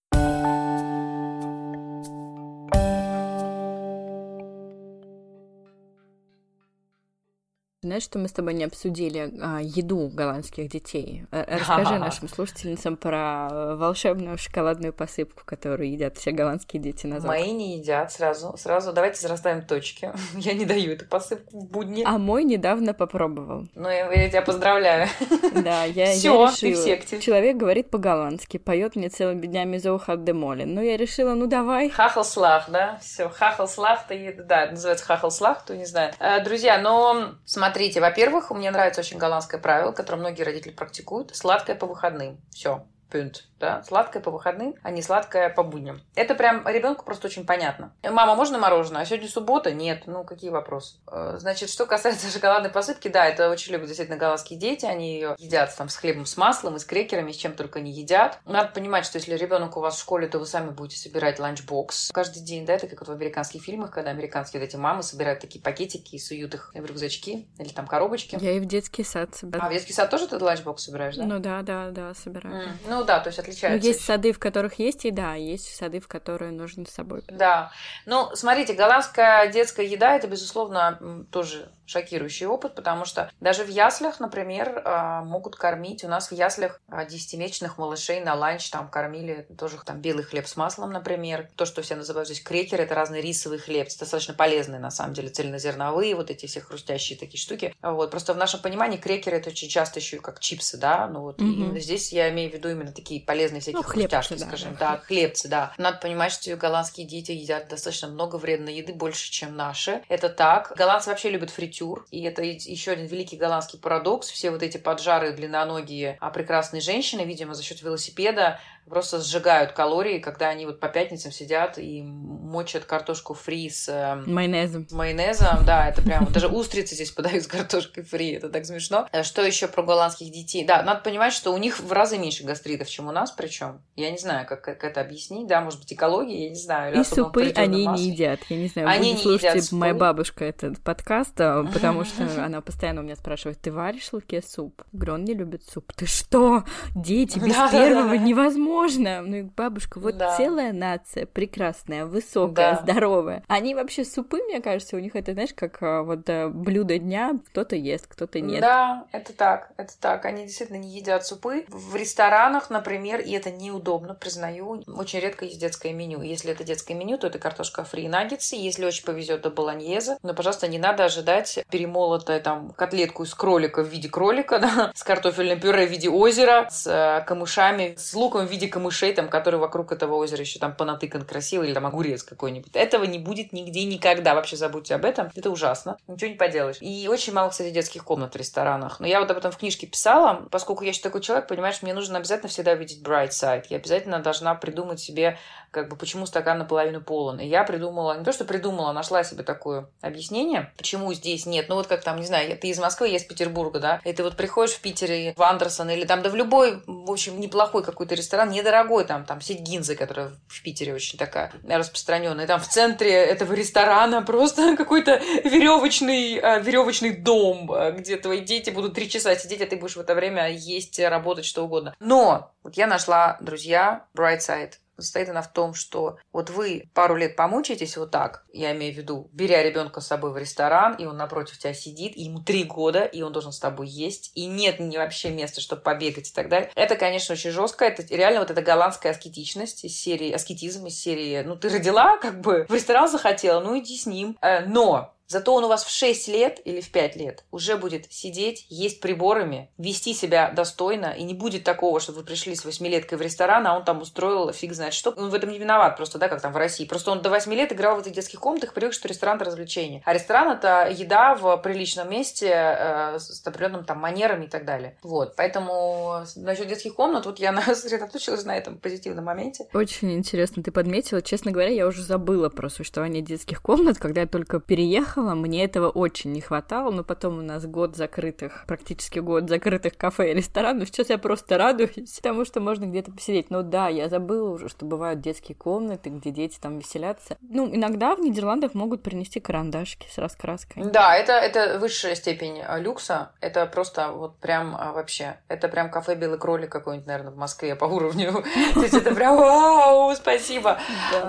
Знаешь, что мы с тобой не обсудили а, еду голландских детей? Э, расскажи нашим слушательницам про э, волшебную шоколадную посыпку, которую едят все голландские дети на завтрак. Мои не едят сразу. Сразу давайте зарастаем точки. Я не даю эту посыпку в будни. А мой недавно попробовал. Ну, я, я тебя поздравляю. Да, я, Всё, я ты в решила. секте. Человек говорит по-голландски, поет мне целыми днями Зоухат де Молин. Ну, я решила, ну давай. Хахалслах, да? Все, хахалслах, да, это называется хахалслах, то не знаю. Э, Друзья, но смотрите, во-первых, мне нравится очень голландское правило, которое многие родители практикуют. Сладкое по выходным. Все. Punt, да, сладкое по выходным, а не сладкое по будням. Это прям ребенку просто очень понятно. Мама, можно мороженое? А сегодня суббота? Нет. Ну, какие вопросы? Э, Значит, что касается шоколадной посыпки, да, это очень любят действительно голландские дети. Они ее едят там с хлебом, с маслом, и с крекерами, с чем только не едят. Надо понимать, что если ребенок у вас в школе, то вы сами будете собирать ланчбокс каждый день, да, это как вот в американских фильмах, когда американские вот эти мамы собирают такие пакетики и суют их в рюкзачки или там коробочки. Я и в детский сад собираю. А в детский сад тоже ты ланчбокс собираешь, да? Ну да, да, да, собираю. М, Ну да, то есть Ну, отличается. есть ещё. сады, в которых есть еда, а есть сады, в которые нужно с собой. Да. Ну, смотрите, голландская детская еда это, безусловно, тоже шокирующий опыт, потому что даже в яслях, например, а, могут кормить. У нас в яслях а, 10-месячных малышей на ланч там кормили тоже там белый хлеб с маслом, например. То, что все называют здесь крекеры, это разный рисовый хлеб. Это достаточно полезные, на самом деле, цельнозерновые, вот эти все хрустящие такие штуки. Вот. Просто в нашем понимании крекеры это очень часто еще как чипсы, да. Ну вот именно здесь я имею в виду именно такие полезные всякие Ну, хлебцы, да, скажем, да, да, хлебцы, да. Надо понимать, что голландские дети едят достаточно много вредной еды, больше, чем наши. Это так. Голландцы вообще любят фритюр, и это еще один великий голландский парадокс. Все вот эти поджарые длинноногие а прекрасные женщины, видимо, за счет велосипеда просто сжигают калории, когда они вот по пятницам сидят и мочат картошку фри с эм, Майонезом. майонезом, да, это прям даже устрицы здесь подают с картошкой фри, это так смешно. Э, Что еще про голландских детей? Да, надо понимать, что у них в разы меньше гастритов, чем у нас, причем. Я не знаю, как, как это объяснить, да, может быть, экология, я не знаю. И супы они маслом. не едят. Я не знаю, Они не едят слушать моя супы. бабушка этот подкаст, а, потому что она постоянно у меня спрашивает, ты варишь Луке суп? Говорю, он не любит суп. Ты что? Дети без первого невозможно. Ну, и бабушка, вот Да. целая нация, прекрасная, высокая, Да. здоровая. Они вообще супы, мне кажется, у них это, знаешь, как а, вот а, блюдо дня, кто-то ест, кто-то нет. Да, это так, это так. Они действительно не едят супы. В ресторанах, например, и это неудобно, признаю, очень редко есть детское меню. Если это детское меню, то это картошка фри и наггетсы. Если очень повезет, то болоньезе. Но, пожалуйста, не надо ожидать перемолотая там котлетку из кролика в виде кролика, да, с картофельным пюре в виде озера, с э, камышами, с луком в виде камышей, там, который вокруг этого озера еще там понатыкан красиво, или там огурец какой-нибудь. Этого не будет нигде никогда. Вообще забудьте об этом. Это ужасно. Ничего не поделаешь. И очень мало, кстати, детских комнат в ресторанах. Но я вот об этом в книжке писала, поскольку я еще такой человек, понимаешь, мне нужно обязательно всегда увидеть bright side. Я обязательно должна придумать себе, как бы, почему стакан наполовину полон. И я придумала, не то, что придумала, нашла себе такое объяснение, почему здесь нет. Ну вот как там, не знаю, ты из Москвы, я из Петербурга, да, и ты вот приходишь в Питере в Андерсон или там, да в любой, в общем, неплохой какой-то ресторан, недорогой там, там сеть Гинзы, которая в Питере очень такая распространенная. Там в центре этого ресторана просто какой-то веревочный, веревочный дом, э, где твои дети будут три часа сидеть, а ты будешь в это время есть, работать, что угодно. Но вот я нашла, друзья, bright side состоит она в том, что вот вы пару лет помучаетесь вот так, я имею в виду, беря ребенка с собой в ресторан, и он напротив тебя сидит, и ему три года, и он должен с тобой есть, и нет ни вообще места, чтобы побегать и так далее. Это, конечно, очень жестко, это реально вот эта голландская аскетичность из серии, аскетизм из серии, ну, ты родила, как бы, в ресторан захотела, ну, иди с ним. Э, Но Зато он у вас в 6 лет или в 5 лет уже будет сидеть, есть приборами, вести себя достойно, и не будет такого, что вы пришли с 8-леткой в ресторан, а он там устроил фиг знает что. Он в этом не виноват просто, да, как там в России. Просто он до 8 лет играл в этих детских комнатах, привык, что ресторан – это развлечение. А ресторан – это еда в приличном месте э, с определенным там манерами и так далее. Вот, поэтому насчет детских комнат, вот я сосредоточилась на этом позитивном моменте. Очень интересно ты подметила. Честно говоря, я уже забыла про существование детских комнат. Когда я только переехала, мне этого очень не хватало, но потом у нас год закрытых, практически год закрытых кафе и ресторанов. Сейчас я просто радуюсь тому, что можно где-то посидеть. Но да, я забыла уже, что бывают детские комнаты, где дети там веселятся. Ну, иногда в Нидерландах могут принести карандашики с раскраской. Да, это, это высшая степень а, люкса. Это просто вот прям а, вообще. Это прям кафе «Белый кролик» какой-нибудь, наверное, в Москве по уровню. То есть это прям вау, спасибо.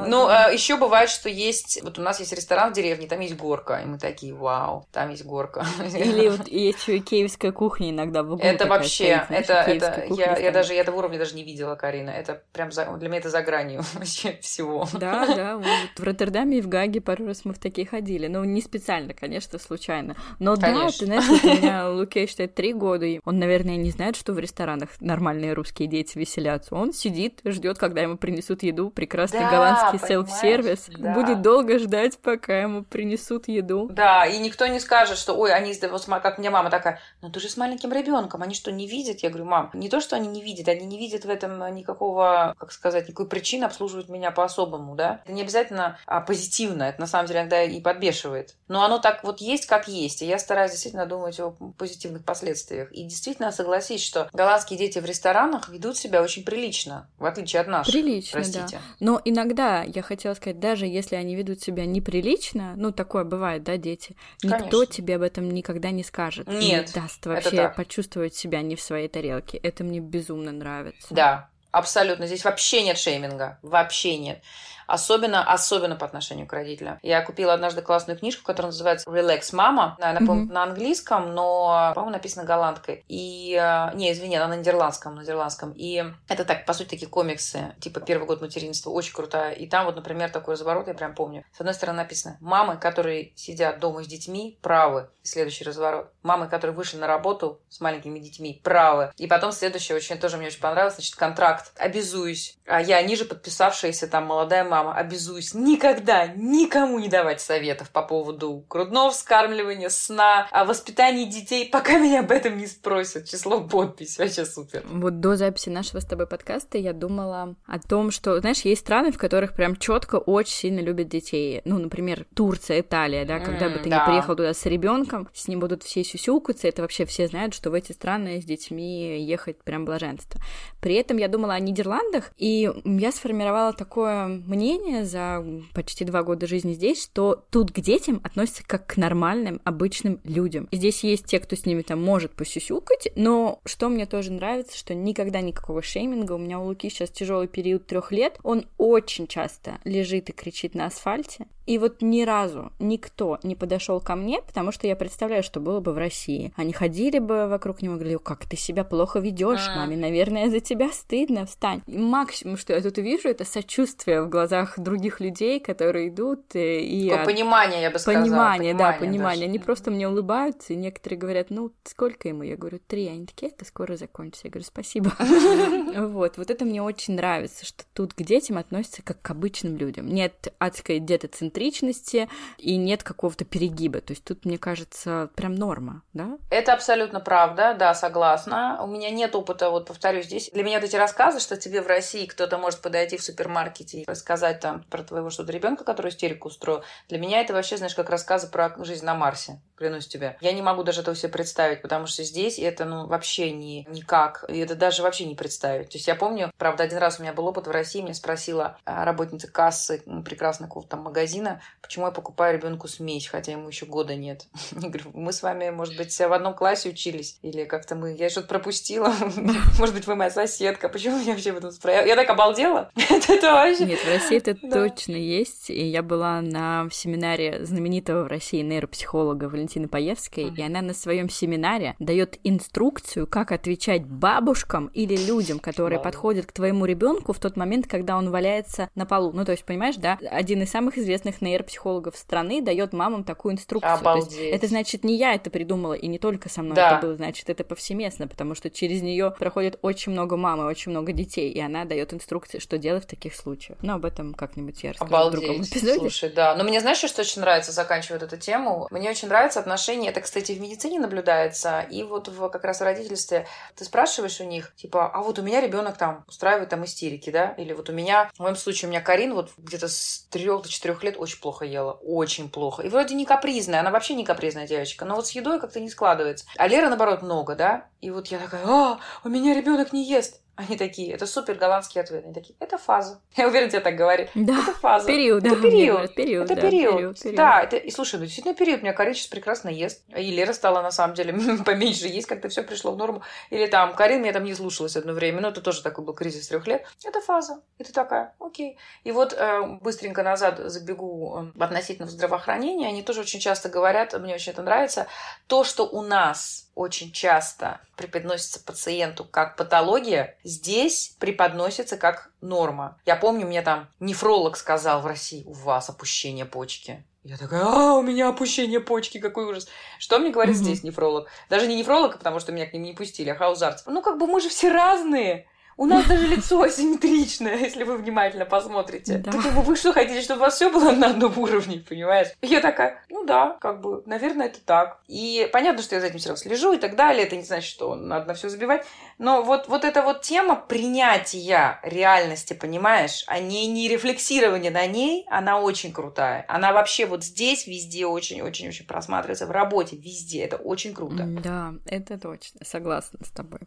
Ну, а, еще бывает, что есть... Вот у нас есть ресторан в деревне, там есть горка. И мы такие, вау, там есть горка. Или вот есть еще и киевская кухня иногда в углу. Это вообще, это, это, я, я даже, я этого уровня даже не видела, Карина. Это прям, за, для меня это за гранью вообще всего. Да, да, вот в Роттердаме и в Гаге пару раз мы в такие ходили. Ну, не специально, конечно, случайно. Но конечно. да, ты знаешь, вот у меня Луке считает три года, и он, наверное, не знает, что в ресторанах нормальные русские дети веселятся. Он сидит, ждет, когда ему принесут еду, прекрасный да, голландский селф-сервис, да. будет долго ждать, пока ему принесут еду. Да, и никто не скажет, что, ой, они, вот как мне мама такая, ну ты же с маленьким ребенком, они что, не видят? Я говорю, мам, не то, что они не видят, они не видят в этом никакого, как сказать, никакой причины обслуживать меня по-особому, да. Это не обязательно а, позитивно, это на самом деле иногда и подбешивает. Но оно так вот есть, как есть, и я стараюсь действительно думать о позитивных последствиях. И действительно согласись, что голландские дети в ресторанах ведут себя очень прилично, в отличие от наших. Прилично, простите. да. Но иногда, я хотела сказать, даже если они ведут себя неприлично, ну, такое бывает, да, дети, Конечно. никто тебе об этом никогда не скажет. Нет. Не даст вообще почувствовать себя не в своей тарелке. Это мне безумно нравится. Да, Абсолютно. Здесь вообще нет шейминга. Вообще нет. Особенно, особенно по отношению к родителям. Я купила однажды классную книжку, которая называется «Relax Мама». Она, mm-hmm. на английском, но, по-моему, написана голландкой. И, э, не, извини, она на нидерландском, на нидерландском. И это так, по сути, такие комиксы, типа «Первый год материнства», очень крутая. И там вот, например, такой разворот, я прям помню. С одной стороны написано «Мамы, которые сидят дома с детьми, правы». И следующий разворот. Мамы, которые вышли на работу с маленькими детьми, правы. И потом следующее, очень тоже мне очень понравилось, значит, контракт. Обязуюсь. А я ниже подписавшаяся там молодая мама мама, обязуюсь никогда никому не давать советов по поводу грудного вскармливания, сна, о воспитании детей, пока меня об этом не спросят. Число подпись. Вообще супер. Вот до записи нашего с тобой подкаста я думала о том, что, знаешь, есть страны, в которых прям четко очень сильно любят детей. Ну, например, Турция, Италия, да, когда mm, бы ты да. не приехал туда с ребенком, с ним будут все сюсюкаться, это вообще все знают, что в эти страны с детьми ехать прям блаженство. При этом я думала о Нидерландах, и я сформировала такое мнение, мнение за почти два года жизни здесь, что тут к детям относятся как к нормальным, обычным людям. Здесь есть те, кто с ними там может посюсюкать, но что мне тоже нравится, что никогда никакого шейминга. У меня у Луки сейчас тяжелый период трех лет. Он очень часто лежит и кричит на асфальте. И вот ни разу никто не подошел ко мне, потому что я представляю, что было бы в России. Они ходили бы вокруг него и говорили, как ты себя плохо ведешь, а. маме, наверное, за тебя стыдно, встань. И максимум, что я тут увижу, это сочувствие в глазах других людей, которые идут э, и... Такое понимание, я бы сказала. Понимание, да, понимание. Даже. Они просто мне улыбаются, и некоторые говорят, ну, сколько ему? Я говорю, три. Они такие, это скоро закончится. Я говорю, спасибо. Вот, вот это мне очень нравится, что тут к детям относятся как к обычным людям. Нет адской детоцентричности, и нет какого-то перегиба. То есть тут, мне кажется, прям норма, да? Это абсолютно правда, да, согласна. У меня нет опыта, вот повторюсь, здесь. Для меня вот эти рассказы, что тебе в России кто-то может подойти в супермаркете и рассказать там про твоего что-то ребенка, который истерику устроил, для меня это вообще, знаешь, как рассказы про жизнь на Марсе, клянусь тебе. Я не могу даже этого себе представить, потому что здесь это, ну, вообще не, никак. И это даже вообще не представить. То есть я помню, правда, один раз у меня был опыт в России, меня спросила а, работница кассы прекрасного какого-то там магазина, почему я покупаю ребенку смесь, хотя ему еще года нет. Я говорю, мы с вами, может быть, в одном классе учились, или как-то мы, я что-то пропустила, может быть, вы моя соседка, почему меня вообще в этом справа? Я так обалдела. это вообще... Нет, в России это точно есть. И я была на семинаре знаменитого в России нейропсихолога Валентины Паевской, и она на своем семинаре дает инструкцию, как отвечать бабушкам или людям, которые подходят к твоему ребенку в тот момент, когда он валяется на полу. Ну, то есть, понимаешь, да, один из самых известных нейропсихологов страны дает мамам такую инструкцию. Обалдеть. есть, это значит, не я это придумала, и не только со мной да. это было, значит, это повсеместно, потому что через нее проходит очень много мам и очень много детей, и она дает инструкции, что делать в таких случаях. Но об этом как-нибудь я расскажу Обалдеть. в другом эпизоде. Слушай, да. Но мне знаешь, что очень нравится, заканчивая эту тему? Мне очень нравится отношение, это, кстати, в медицине наблюдается, и вот в, как раз в родительстве ты спрашиваешь у них, типа, а вот у меня ребенок там устраивает там истерики, да, или вот у меня, в моем случае, у меня Карин вот где-то с трех до четырех лет очень плохо ела, очень плохо. И вроде не капризная, она вообще не капризная девочка, но вот с едой как-то не складывается. А Лера, наоборот, много, да, и вот я такая, а, у меня ребенок не ест. Они такие, это супер голландский ответ. Они такие, это фаза. Я уверена, тебе так говорит. Да, это фаза. Период, это да. Период. период. Это да, период. период, период. Да, это, и слушай, ну действительно период. У меня Карин сейчас прекрасно ест. И Лера стала, на самом деле, поменьше есть, как-то все пришло в норму. Или там, Карин меня там не слушалась одно время. Ну, это тоже такой был кризис трех лет. Это фаза. И ты такая, окей. И вот э, быстренько назад забегу э, относительно здравоохранения. Они тоже очень часто говорят, мне очень это нравится, то, что у нас очень часто преподносится пациенту как патология, здесь преподносится как норма. Я помню, мне там нефролог сказал в России, у вас опущение почки. Я такая, а, у меня опущение почки, какой ужас. Что мне говорит угу. здесь нефролог? Даже не нефролог, потому что меня к ним не пустили, а хаузарц. Ну, как бы мы же все разные. У нас даже лицо асимметричное, если вы внимательно посмотрите. Да. Так вы что хотите, чтобы у вас все было на одном уровне, понимаешь? И я такая, ну да, как бы, наверное, это так. И понятно, что я за этим все равно слежу и так далее. Это не значит, что надо на все забивать. Но вот, вот эта вот тема принятия реальности, понимаешь, а не, не рефлексирование на ней, она очень крутая. Она вообще вот здесь везде очень-очень-очень просматривается. В работе везде. Это очень круто. Да, это точно. Согласна с тобой.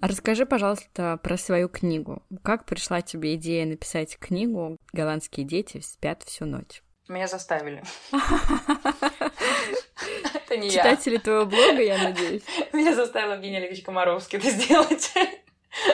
Расскажи, пожалуйста, про свою книгу. Как пришла тебе идея написать книгу «Голландские дети спят всю ночь»? Меня заставили. Это не я. Читатели твоего блога, я надеюсь. Меня заставил Евгений Олегович Комаровский это сделать.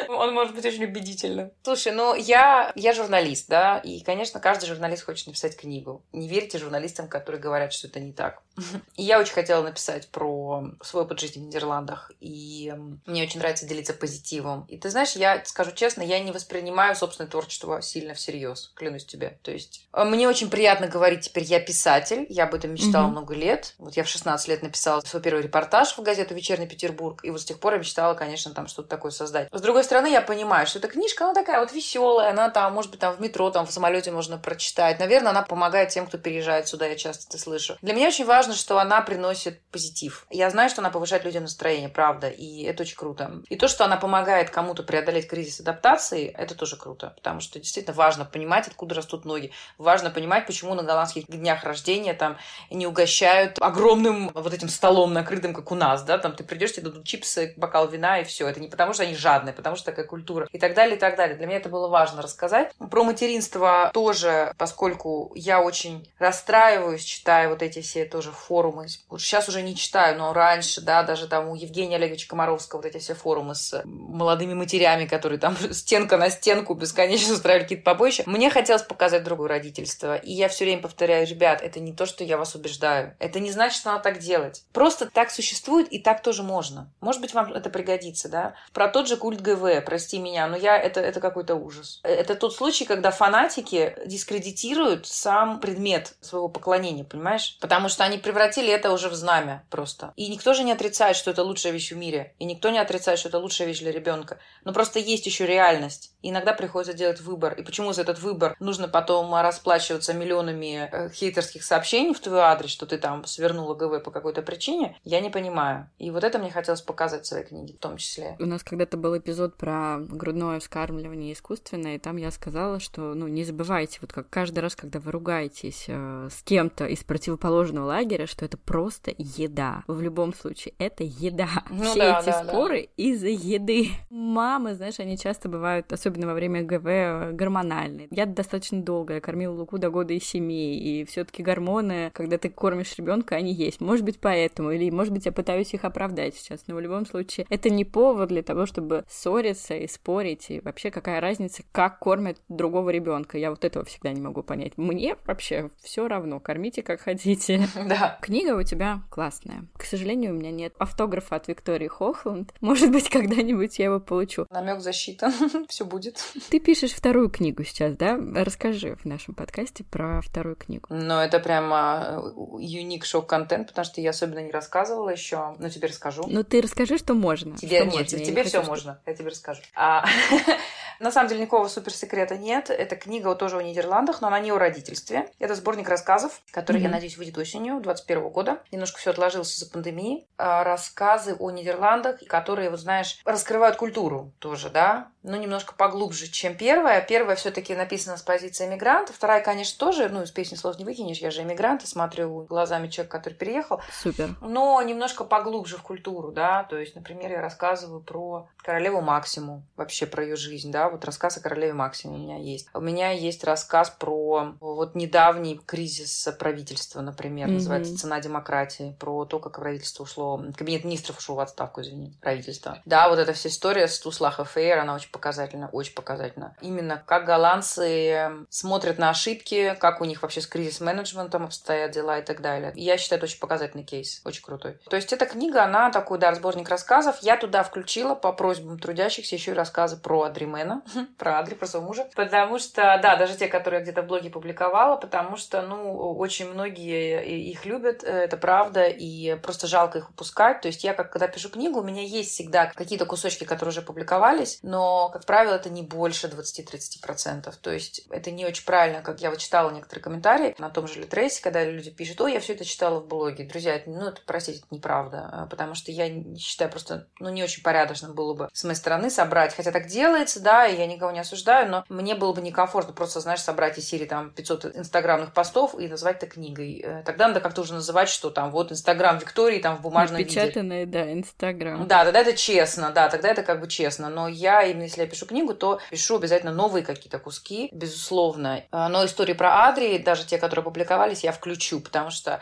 Он может быть очень убедительным. Слушай, ну я, я журналист, да, и, конечно, каждый журналист хочет написать книгу. Не верьте журналистам, которые говорят, что это не так. И я очень хотела написать про свой опыт жизни в Нидерландах, и мне очень нравится делиться позитивом. И ты знаешь, я скажу честно, я не воспринимаю собственное творчество сильно всерьез, клянусь тебе. То есть э, мне очень приятно говорить теперь, я писатель, я об этом мечтала mm-hmm. много лет. Вот я в 16 лет написала свой первый репортаж в газету «Вечерний Петербург», и вот с тех пор я мечтала, конечно, там что-то такое создать. С другой стороны, я понимаю, что эта книжка, она такая вот веселая, она там, может быть, там в метро, там в самолете можно прочитать. Наверное, она помогает тем, кто переезжает сюда, я часто это слышу. Для меня очень важно, что она приносит позитив. Я знаю, что она повышает людям настроение, правда, и это очень круто. И то, что она помогает кому-то преодолеть кризис адаптации, это тоже круто, потому что действительно важно понимать, откуда растут ноги. Важно понимать, почему на голландских днях рождения там не угощают огромным вот этим столом накрытым, как у нас, да, там ты придешь, тебе дадут чипсы, бокал вина и все. Это не потому, что они жадные, потому что такая культура и так далее, и так далее. Для меня это было важно рассказать. Про материнство тоже, поскольку я очень расстраиваюсь, читая вот эти все тоже форумы. Сейчас уже не читаю, но раньше, да, даже там у Евгения Олеговича Комаровского вот эти все форумы с молодыми матерями, которые там стенка на стенку бесконечно устраивали какие-то побоища. Мне хотелось показать другое родительство. И я все время повторяю, ребят, это не то, что я вас убеждаю. Это не значит, что надо так делать. Просто так существует, и так тоже можно. Может быть, вам это пригодится, да? Про тот же культ ГВ, прости меня, но я это, это какой-то ужас. Это тот случай, когда фанатики дискредитируют сам предмет своего поклонения, понимаешь? Потому что они превратили это уже в знамя просто. И никто же не отрицает, что это лучшая вещь в мире. И никто не отрицает, что это лучшая вещь для ребенка. Но просто есть еще реальность. И иногда приходится делать выбор. И почему за этот выбор нужно потом расплачиваться миллионами э, хейтерских сообщений в твой адрес, что ты там свернула ГВ по какой-то причине, я не понимаю. И вот это мне хотелось показать в своей книге в том числе. У нас когда-то был эпизод эпизод про грудное вскармливание искусственное, и там я сказала, что, ну, не забывайте, вот как каждый раз, когда вы ругаетесь э, с кем-то из противоположного лагеря, что это просто еда. В любом случае, это еда. Ну, Все да, эти да, споры да. из-за еды. Мамы, знаешь, они часто бывают, особенно во время ГВ, гормональные. Я достаточно долго, я кормила Луку до года и семи, и все таки гормоны, когда ты кормишь ребенка, они есть. Может быть, поэтому, или, может быть, я пытаюсь их оправдать сейчас, но в любом случае, это не повод для того, чтобы ссориться и спорить, и вообще какая разница, как кормят другого ребенка. Я вот этого всегда не могу понять. Мне вообще все равно, кормите как хотите. Да. Книга у тебя классная. К сожалению, у меня нет автографа от Виктории Хохланд. Может быть, когда-нибудь я его получу. Намек защита. все будет. Ты пишешь вторую книгу сейчас, да? Расскажи в нашем подкасте про вторую книгу. Ну, это прямо юник шок-контент, потому что я особенно не рассказывала еще. Но теперь расскажу. Ну, ты расскажи, что можно. Тебе, что нет, можно. тебе все можно. Я тебе расскажу. А, на самом деле никакого суперсекрета нет. Эта книга тоже о Нидерландах, но она не о родительстве. Это сборник рассказов, который, mm-hmm. я надеюсь, выйдет осенью 2021 года. Немножко все отложилось из-за пандемии. А, рассказы о Нидерландах, которые, вот знаешь, раскрывают культуру тоже, да, ну, немножко поглубже, чем первая. Первая все-таки написана с позиции эмигранта. Вторая, конечно, тоже, ну, из песни слов не выкинешь, я же эмигрант и смотрю глазами человека, который переехал. Супер. Но немножко поглубже в культуру, да, то есть, например, я рассказываю про королеву Максиму, вообще про ее жизнь, да, вот рассказ о королеве Максиме у меня есть. У меня есть рассказ про вот недавний кризис правительства, например, mm-hmm. называется «Цена демократии», про то, как правительство ушло, кабинет министров ушел в отставку, извини, правительство. Да, вот эта вся история с Туслах Фейер, она очень показательна, очень показательна. Именно как голландцы смотрят на ошибки, как у них вообще с кризис-менеджментом обстоят дела и так далее. Я считаю, это очень показательный кейс, очень крутой. То есть эта книга, она такой, да, сборник рассказов. Я туда включила по просьбам трудящихся еще и рассказы про Адримена, про Адри, про своего мужа. Потому что, да, даже те, которые я где-то в блоге публиковала, потому что, ну, очень многие их любят, э, это правда, и просто жалко их упускать. То есть я, как когда пишу книгу, у меня есть всегда какие-то кусочки, которые уже публиковались, но, как правило, это не больше 20-30%. То есть это не очень правильно, как я вот читала некоторые комментарии на том же Литрейсе, когда люди пишут, ой, я все это читала в блоге. Друзья, это, ну, это, простите, это неправда, а, потому что я считаю просто, ну, не очень порядочно было бы с моей стороны собрать, хотя так делается, да, и я никого не осуждаю, но мне было бы некомфортно просто, знаешь, собрать из серии там 500 инстаграмных постов и назвать это книгой. Э, тогда надо как-то уже называть, что там вот Инстаграм Виктории там в бумажном Напечатанное, виде. да, Инстаграм. Да, тогда это честно, да, тогда это как бы честно. Но я, именно если я пишу книгу, то пишу обязательно новые какие-то куски, безусловно. Э, но истории про Адри, даже те, которые публиковались, я включу, потому что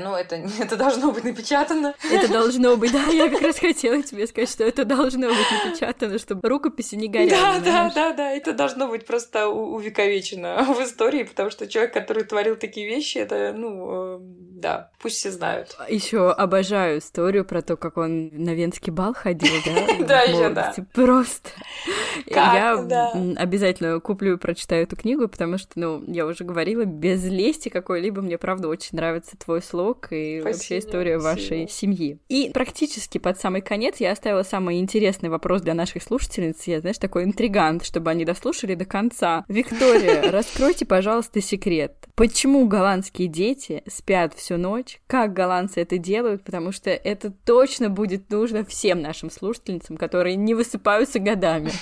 ну, это, это должно быть напечатано. Это должно быть, да, я как раз хотела тебе сказать, что это должно быть напечатано, чтобы рукописи не горели. Да, да, да, да, это должно быть просто увековечено в истории, потому что человек, который творил такие вещи, это, ну, э, да, пусть все знают. Еще обожаю историю про то, как он на Венский бал ходил, да? Да, еще да. Просто. Я обязательно куплю и прочитаю эту книгу, потому что, ну, я уже говорила, без лести какой-либо мне, правда, очень нравится твой слог и спасибо, вообще история спасибо. вашей семьи. И практически под самый конец я оставила самый интересный вопрос для наших слушательниц. Я, знаешь, такой интригант, чтобы они дослушали до конца. Виктория, раскройте, пожалуйста, секрет. Почему голландские дети спят всю ночь? Как голландцы это делают? Потому что это точно будет нужно всем нашим слушательницам, которые не высыпаются годами.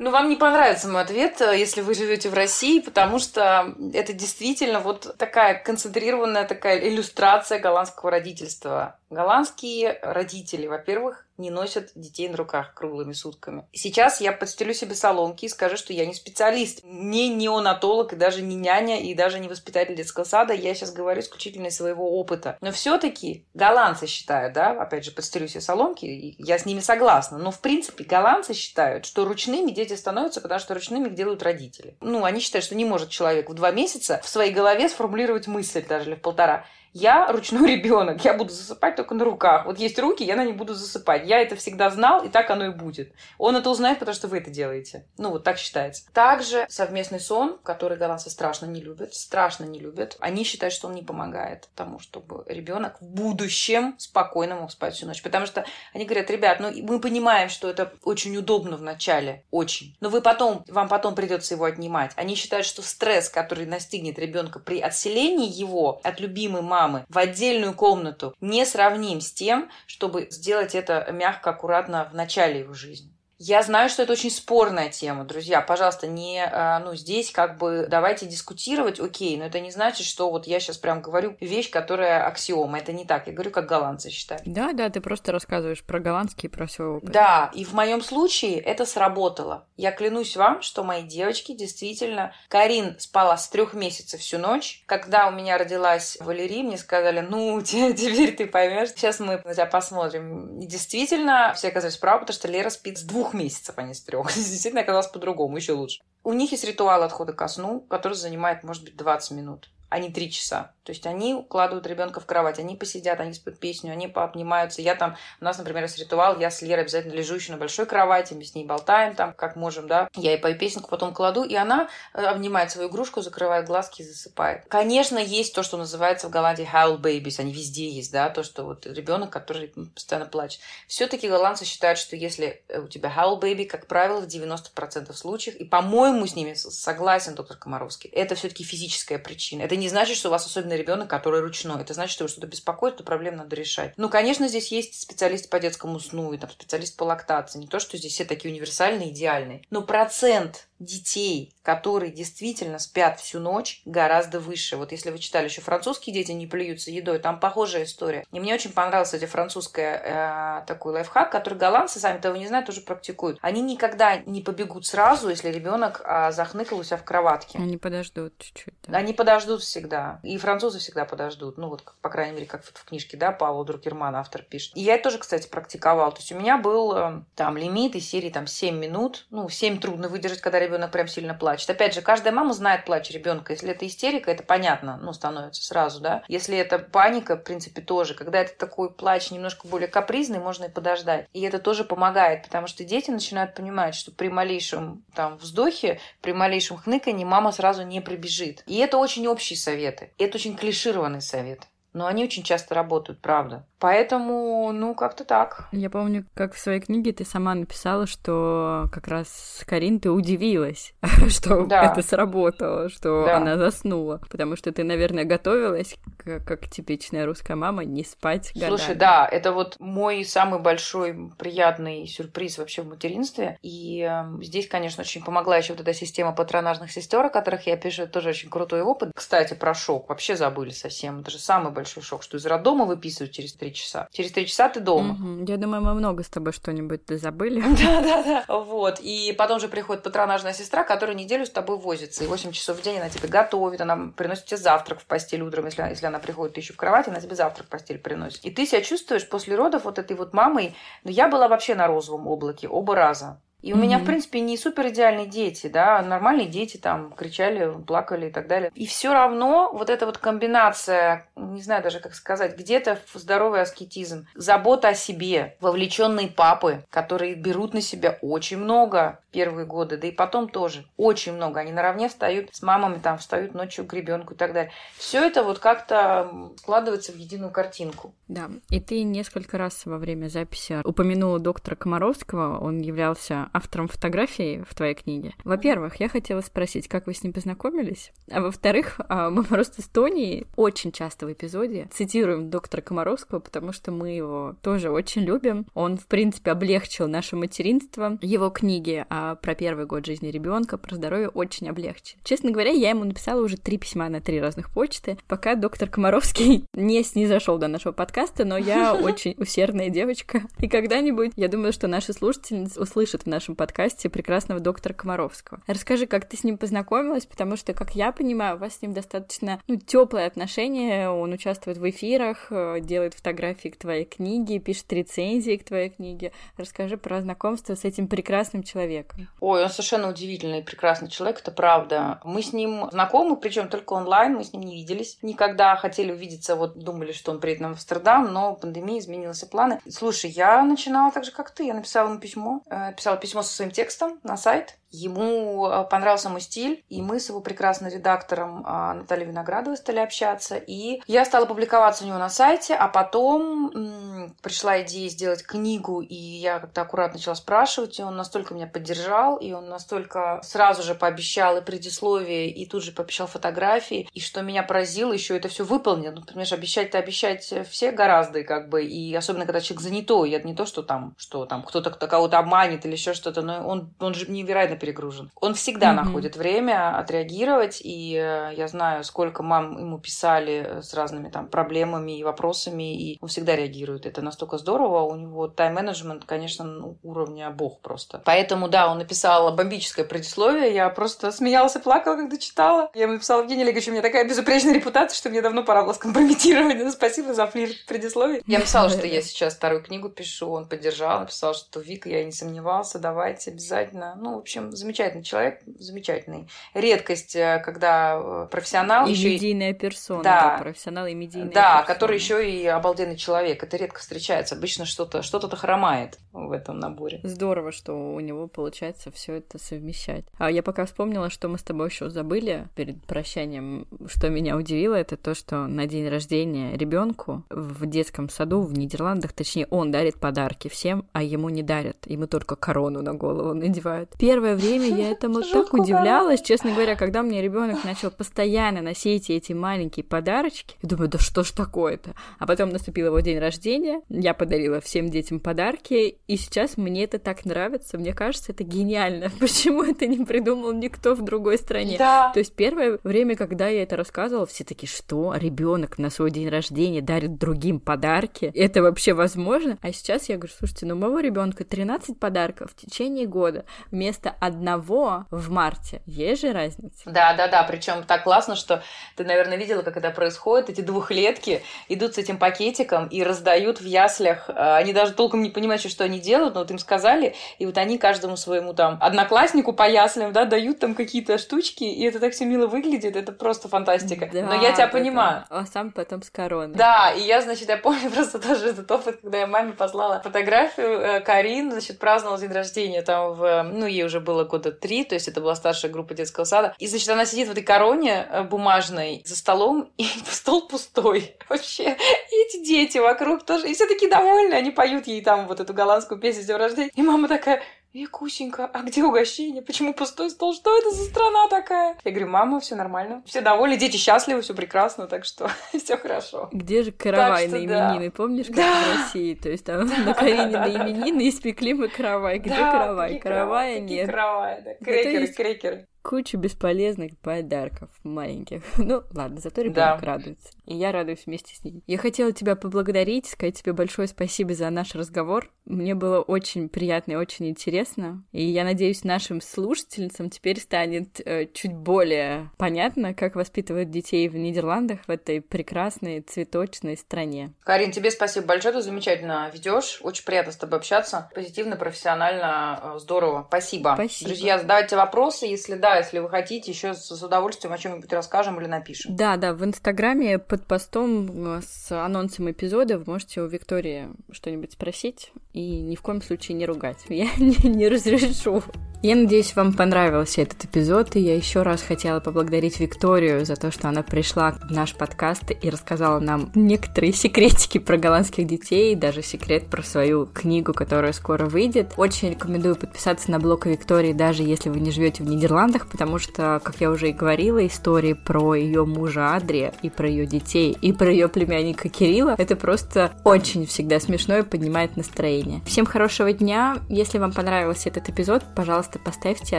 Ну, вам не понравится мой ответ, э, если вы живете в России, потому что это действительно вот такая концентрированная такая иллюстрация голландского родительства. Голландские родители, во-первых, не носят детей на руках круглыми сутками. Сейчас я подстелю себе соломки и скажу, что я не специалист, не неонатолог, и даже не няня, и даже не воспитатель детского сада. Я сейчас говорю исключительно из своего опыта. Но все-таки голландцы считают, да, опять же, подстелю себе соломки, и я с ними согласна. Но, в принципе, голландцы считают, что ручными дети становятся, потому что ручными их делают родители. Ну, они считают, что не может человек в два месяца в своей голове сформулировать мысль, даже или в полтора я ручной ребенок, я буду засыпать только на руках. Вот есть руки, я на них буду засыпать. Я это всегда знал, и так оно и будет. Он это узнает, потому что вы это делаете. Ну, вот так считается. Также совместный сон, который голландцы страшно не любят, страшно не любят, они считают, что он не помогает тому, чтобы ребенок в будущем спокойно мог спать всю ночь. Потому что они говорят, ребят, ну, мы понимаем, что это очень удобно в начале, очень. Но вы потом, вам потом придется его отнимать. Они считают, что стресс, который настигнет ребенка при отселении его от любимой мамы, мамы в отдельную комнату не сравним с тем, чтобы сделать это мягко, аккуратно в начале его жизни. Я знаю, что это очень спорная тема, друзья. Пожалуйста, не, а, ну, здесь как бы давайте дискутировать, окей, но это не значит, что вот я сейчас прям говорю вещь, которая аксиома. Это не так. Я говорю, как голландцы считают. Да, да, ты просто рассказываешь про голландский, про свой опыт. Да, и в моем случае это сработало. Я клянусь вам, что мои девочки действительно... Карин спала с трех месяцев всю ночь. Когда у меня родилась Валерия, мне сказали, ну, теперь ты поймешь. Сейчас мы на тебя посмотрим. И действительно, все оказались правы, потому что Лера спит с двух месяцев, а не с трех. Действительно оказалось по-другому, еще лучше. У них есть ритуал отхода ко сну, который занимает, может быть, 20 минут а не три часа. То есть они укладывают ребенка в кровать, они посидят, они спят песню, они пообнимаются. Я там, у нас, например, есть ритуал, я с Лерой обязательно лежу еще на большой кровати, мы с ней болтаем там, как можем, да. Я ей пою песенку, потом кладу, и она э, обнимает свою игрушку, закрывает глазки и засыпает. Конечно, есть то, что называется в Голландии howl babies, они везде есть, да, то, что вот ребенок, который постоянно плачет. Все-таки голландцы считают, что если у тебя howl baby, как правило, в 90% случаев, и, по-моему, с ними согласен доктор Комаровский, это все-таки физическая причина. Это не значит, что у вас особенный ребенок, который ручной. Это значит, что его что-то беспокоит, то проблему надо решать. Ну, конечно, здесь есть специалисты по детскому сну и там специалист по лактации. Не то, что здесь все такие универсальные, идеальные. Но процент детей, которые действительно спят всю ночь, гораздо выше. Вот если вы читали еще французские дети не плюются едой, там похожая история. И мне очень понравилась, кстати, французская э, такой лайфхак, который голландцы, сами того не знают, тоже практикуют. Они никогда не побегут сразу, если ребенок э, захныкал у себя в кроватке. Они подождут чуть-чуть. Да. Они подождут всегда. И французы всегда подождут. Ну, вот, как, по крайней мере, как в книжке, да, Павла Друкермана автор пишет. И я это тоже, кстати, практиковал. То есть у меня был э, там лимит из серии там 7 минут. Ну, 7 трудно выдержать, когда ребенок прям сильно плачет. Опять же, каждая мама знает плач ребенка. Если это истерика, это понятно, ну, становится сразу, да. Если это паника, в принципе, тоже. Когда это такой плач немножко более капризный, можно и подождать. И это тоже помогает, потому что дети начинают понимать, что при малейшем там вздохе, при малейшем хныканье мама сразу не прибежит. И это очень общие советы. Это очень клишированный совет но они очень часто работают, правда. Поэтому, ну, как-то так. Я помню, как в своей книге ты сама написала, что как раз Карин, ты удивилась, что да. это сработало, что да. она заснула. Потому что ты, наверное, готовилась, как, как типичная русская мама, не спать годами. Слушай, да, это вот мой самый большой приятный сюрприз вообще в материнстве. И э, здесь, конечно, очень помогла еще вот эта система патронажных сестер, о которых я пишу, это тоже очень крутой опыт. Кстати, про шок вообще забыли совсем. Это же самый большой шок, что из роддома выписывают через три часа. Через три часа ты дома. Угу. Я думаю, мы много с тобой что-нибудь забыли. Да-да-да. Вот. И потом же приходит патронажная сестра, которая неделю с тобой возится. И 8 часов в день она тебе готовит, она приносит тебе завтрак в постель утром, если, если она приходит, ты еще в кровати, она тебе завтрак в постель приносит. И ты себя чувствуешь после родов вот этой вот мамой. Ну, я была вообще на розовом облаке оба раза. И у mm-hmm. меня, в принципе, не супер идеальные дети, да, нормальные дети там кричали, плакали и так далее. И все равно вот эта вот комбинация, не знаю даже как сказать, где-то здоровый аскетизм, забота о себе, вовлеченные папы, которые берут на себя очень много первые годы, да и потом тоже очень много. Они наравне встают с мамами, там встают ночью к ребенку и так далее. Все это вот как-то складывается в единую картинку. Да, и ты несколько раз во время записи упомянула доктора Комаровского, он являлся автором фотографии в твоей книге. Во-первых, я хотела спросить, как вы с ним познакомились? А во-вторых, а, мы просто с Тони очень часто в эпизоде цитируем доктора Комаровского, потому что мы его тоже очень любим. Он, в принципе, облегчил наше материнство. Его книги а, про первый год жизни ребенка, про здоровье очень облегчили. Честно говоря, я ему написала уже три письма на три разных почты, пока доктор Комаровский не снизошел до нашего подкаста, но я очень усердная девочка. И когда-нибудь, я думаю, что наши слушатели услышат в нашем нашем подкасте прекрасного доктора Комаровского. Расскажи, как ты с ним познакомилась, потому что, как я понимаю, у вас с ним достаточно ну, теплые отношения. Он участвует в эфирах, э, делает фотографии к твоей книге, пишет рецензии к твоей книге. Расскажи про знакомство с этим прекрасным человеком. Ой, он совершенно удивительный, прекрасный человек, это правда. Мы с ним знакомы, причем только онлайн, мы с ним не виделись. Никогда хотели увидеться, вот думали, что он приедет на Амстердам, но пандемия изменила все планы. Слушай, я начинала так же, как ты. Я написала ему письмо, э, писала письмо со своим текстом на сайт, Ему э, понравился мой стиль, и мы с его прекрасным редактором а, Натальей Виноградовой стали общаться. И я стала публиковаться у него на сайте, а потом м- пришла идея сделать книгу, и я как-то аккуратно начала спрашивать, и он настолько меня поддержал, и он настолько сразу же пообещал и предисловие, и тут же пообещал фотографии, и что меня поразило, еще это все выполнено. Ну, понимаешь, обещать-то обещать все гораздо, как бы, и особенно когда человек занятой, это не то, что там, что там кто-то кого-то обманет или еще что-то, но он, он же невероятно перегружен. Он всегда mm-hmm. находит время отреагировать, и э, я знаю, сколько мам ему писали с разными там проблемами и вопросами, и он всегда реагирует. Это настолько здорово, у него тайм-менеджмент, конечно, ну, уровня бог просто. Поэтому, да, он написал бомбическое предисловие, я просто смеялась и плакала, когда читала. Я ему написала, Евгений Олегович, у меня такая безупречная репутация, что мне давно пора было скомпрометировать. Ну, спасибо за флирт предисловие. Я написала, что я сейчас вторую книгу пишу, он поддержал, написал, что Вика, я не сомневался, давайте обязательно. Ну, в общем, замечательный человек, замечательный. Редкость, э, когда э, профессионал и еще медийная персона, да, профессионал и медийная Да, персона. который еще и обалденный человек. Это редко встречается. Обычно что-то что-то хромает в этом наборе. Здорово, что у него получается все это совмещать. А я пока вспомнила, что мы с тобой еще забыли перед прощанием, что меня удивило, это то, что на день рождения ребенку в детском саду в Нидерландах, точнее, он дарит подарки всем, а ему не дарят. Ему только корону на голову надевают. Первое время я этому так удивлялась, честно говоря, когда мне ребенок начал постоянно носить эти маленькие подарочки. Я думаю, да что ж такое-то? А потом наступил его день рождения, я подарила всем детям подарки, и сейчас мне это так нравится. Мне кажется, это гениально. Почему это не придумал никто в другой стране? Да. То есть первое время, когда я это рассказывала, все такие, что ребенок на свой день рождения дарит другим подарки? Это вообще возможно? А сейчас я говорю, слушайте, ну моего ребенка 13 подарков в течение года вместо одного в марте. Есть же разница? Да, да, да. Причем так классно, что ты, наверное, видела, как это происходит. Эти двухлетки идут с этим пакетиком и раздают в яслях. А, они даже толком не понимают, что они делают, но вот им сказали, и вот они каждому своему там однокласснику по яслям, да, дают там какие-то штучки, и это так все мило выглядит, это просто фантастика. Да, но я тебя понимаю. А сам потом с короной. Да, и я, значит, я помню просто тоже этот опыт, когда я маме послала фотографию э, Карин, значит, праздновала день рождения там в, ну, ей уже было года три, то есть это была старшая группа детского сада. И, значит, она сидит в этой короне э, бумажной за столом, и стол пустой вообще. И эти дети вокруг тоже, и все такие довольны, они поют ей там вот эту голландскую песню с днем рождения. И мама такая, Викусенька, а где угощение? Почему пустой стол? Что это за страна такая? Я говорю, мама, все нормально. Все довольны, дети счастливы, все прекрасно, так что все хорошо. Где же каравай на именины? Да. Помнишь, как да. в России? То есть там на Карине на именины испекли мы каравай. Где да, каравай? Каравая нет. Каравай, да. Крекеры, крекеры кучу бесполезных подарков маленьких. Ну, ладно, зато ребенок да. радуется. И я радуюсь вместе с ним. Я хотела тебя поблагодарить, сказать тебе большое спасибо за наш разговор. Мне было очень приятно и очень интересно. И я надеюсь, нашим слушательницам теперь станет э, чуть более понятно, как воспитывают детей в Нидерландах, в этой прекрасной цветочной стране. Карин, тебе спасибо большое, ты замечательно ведешь. Очень приятно с тобой общаться. Позитивно, профессионально, э, здорово. Спасибо. Спасибо. Друзья, задавайте вопросы, если да, если вы хотите, еще с удовольствием о чем-нибудь расскажем или напишем. Да, да, в Инстаграме под постом э, с анонсом эпизода вы можете у Виктории что-нибудь спросить и ни в коем случае не ругать. Я не, не разрешу. Я надеюсь, вам понравился этот эпизод, и я еще раз хотела поблагодарить Викторию за то, что она пришла в наш подкаст и рассказала нам некоторые секретики про голландских детей, даже секрет про свою книгу, которая скоро выйдет. Очень рекомендую подписаться на блог Виктории, даже если вы не живете в Нидерландах, потому что, как я уже и говорила, истории про ее мужа Адрия и про ее детей и про ее племянника Кирилла, это просто очень всегда смешно и поднимает настроение. Всем хорошего дня. Если вам понравился этот эпизод, пожалуйста, поставьте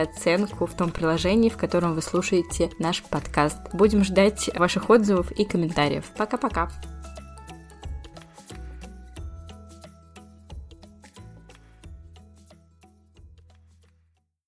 оценку в том приложении, в котором вы слушаете наш подкаст. Будем ждать ваших отзывов и комментариев. Пока-пока!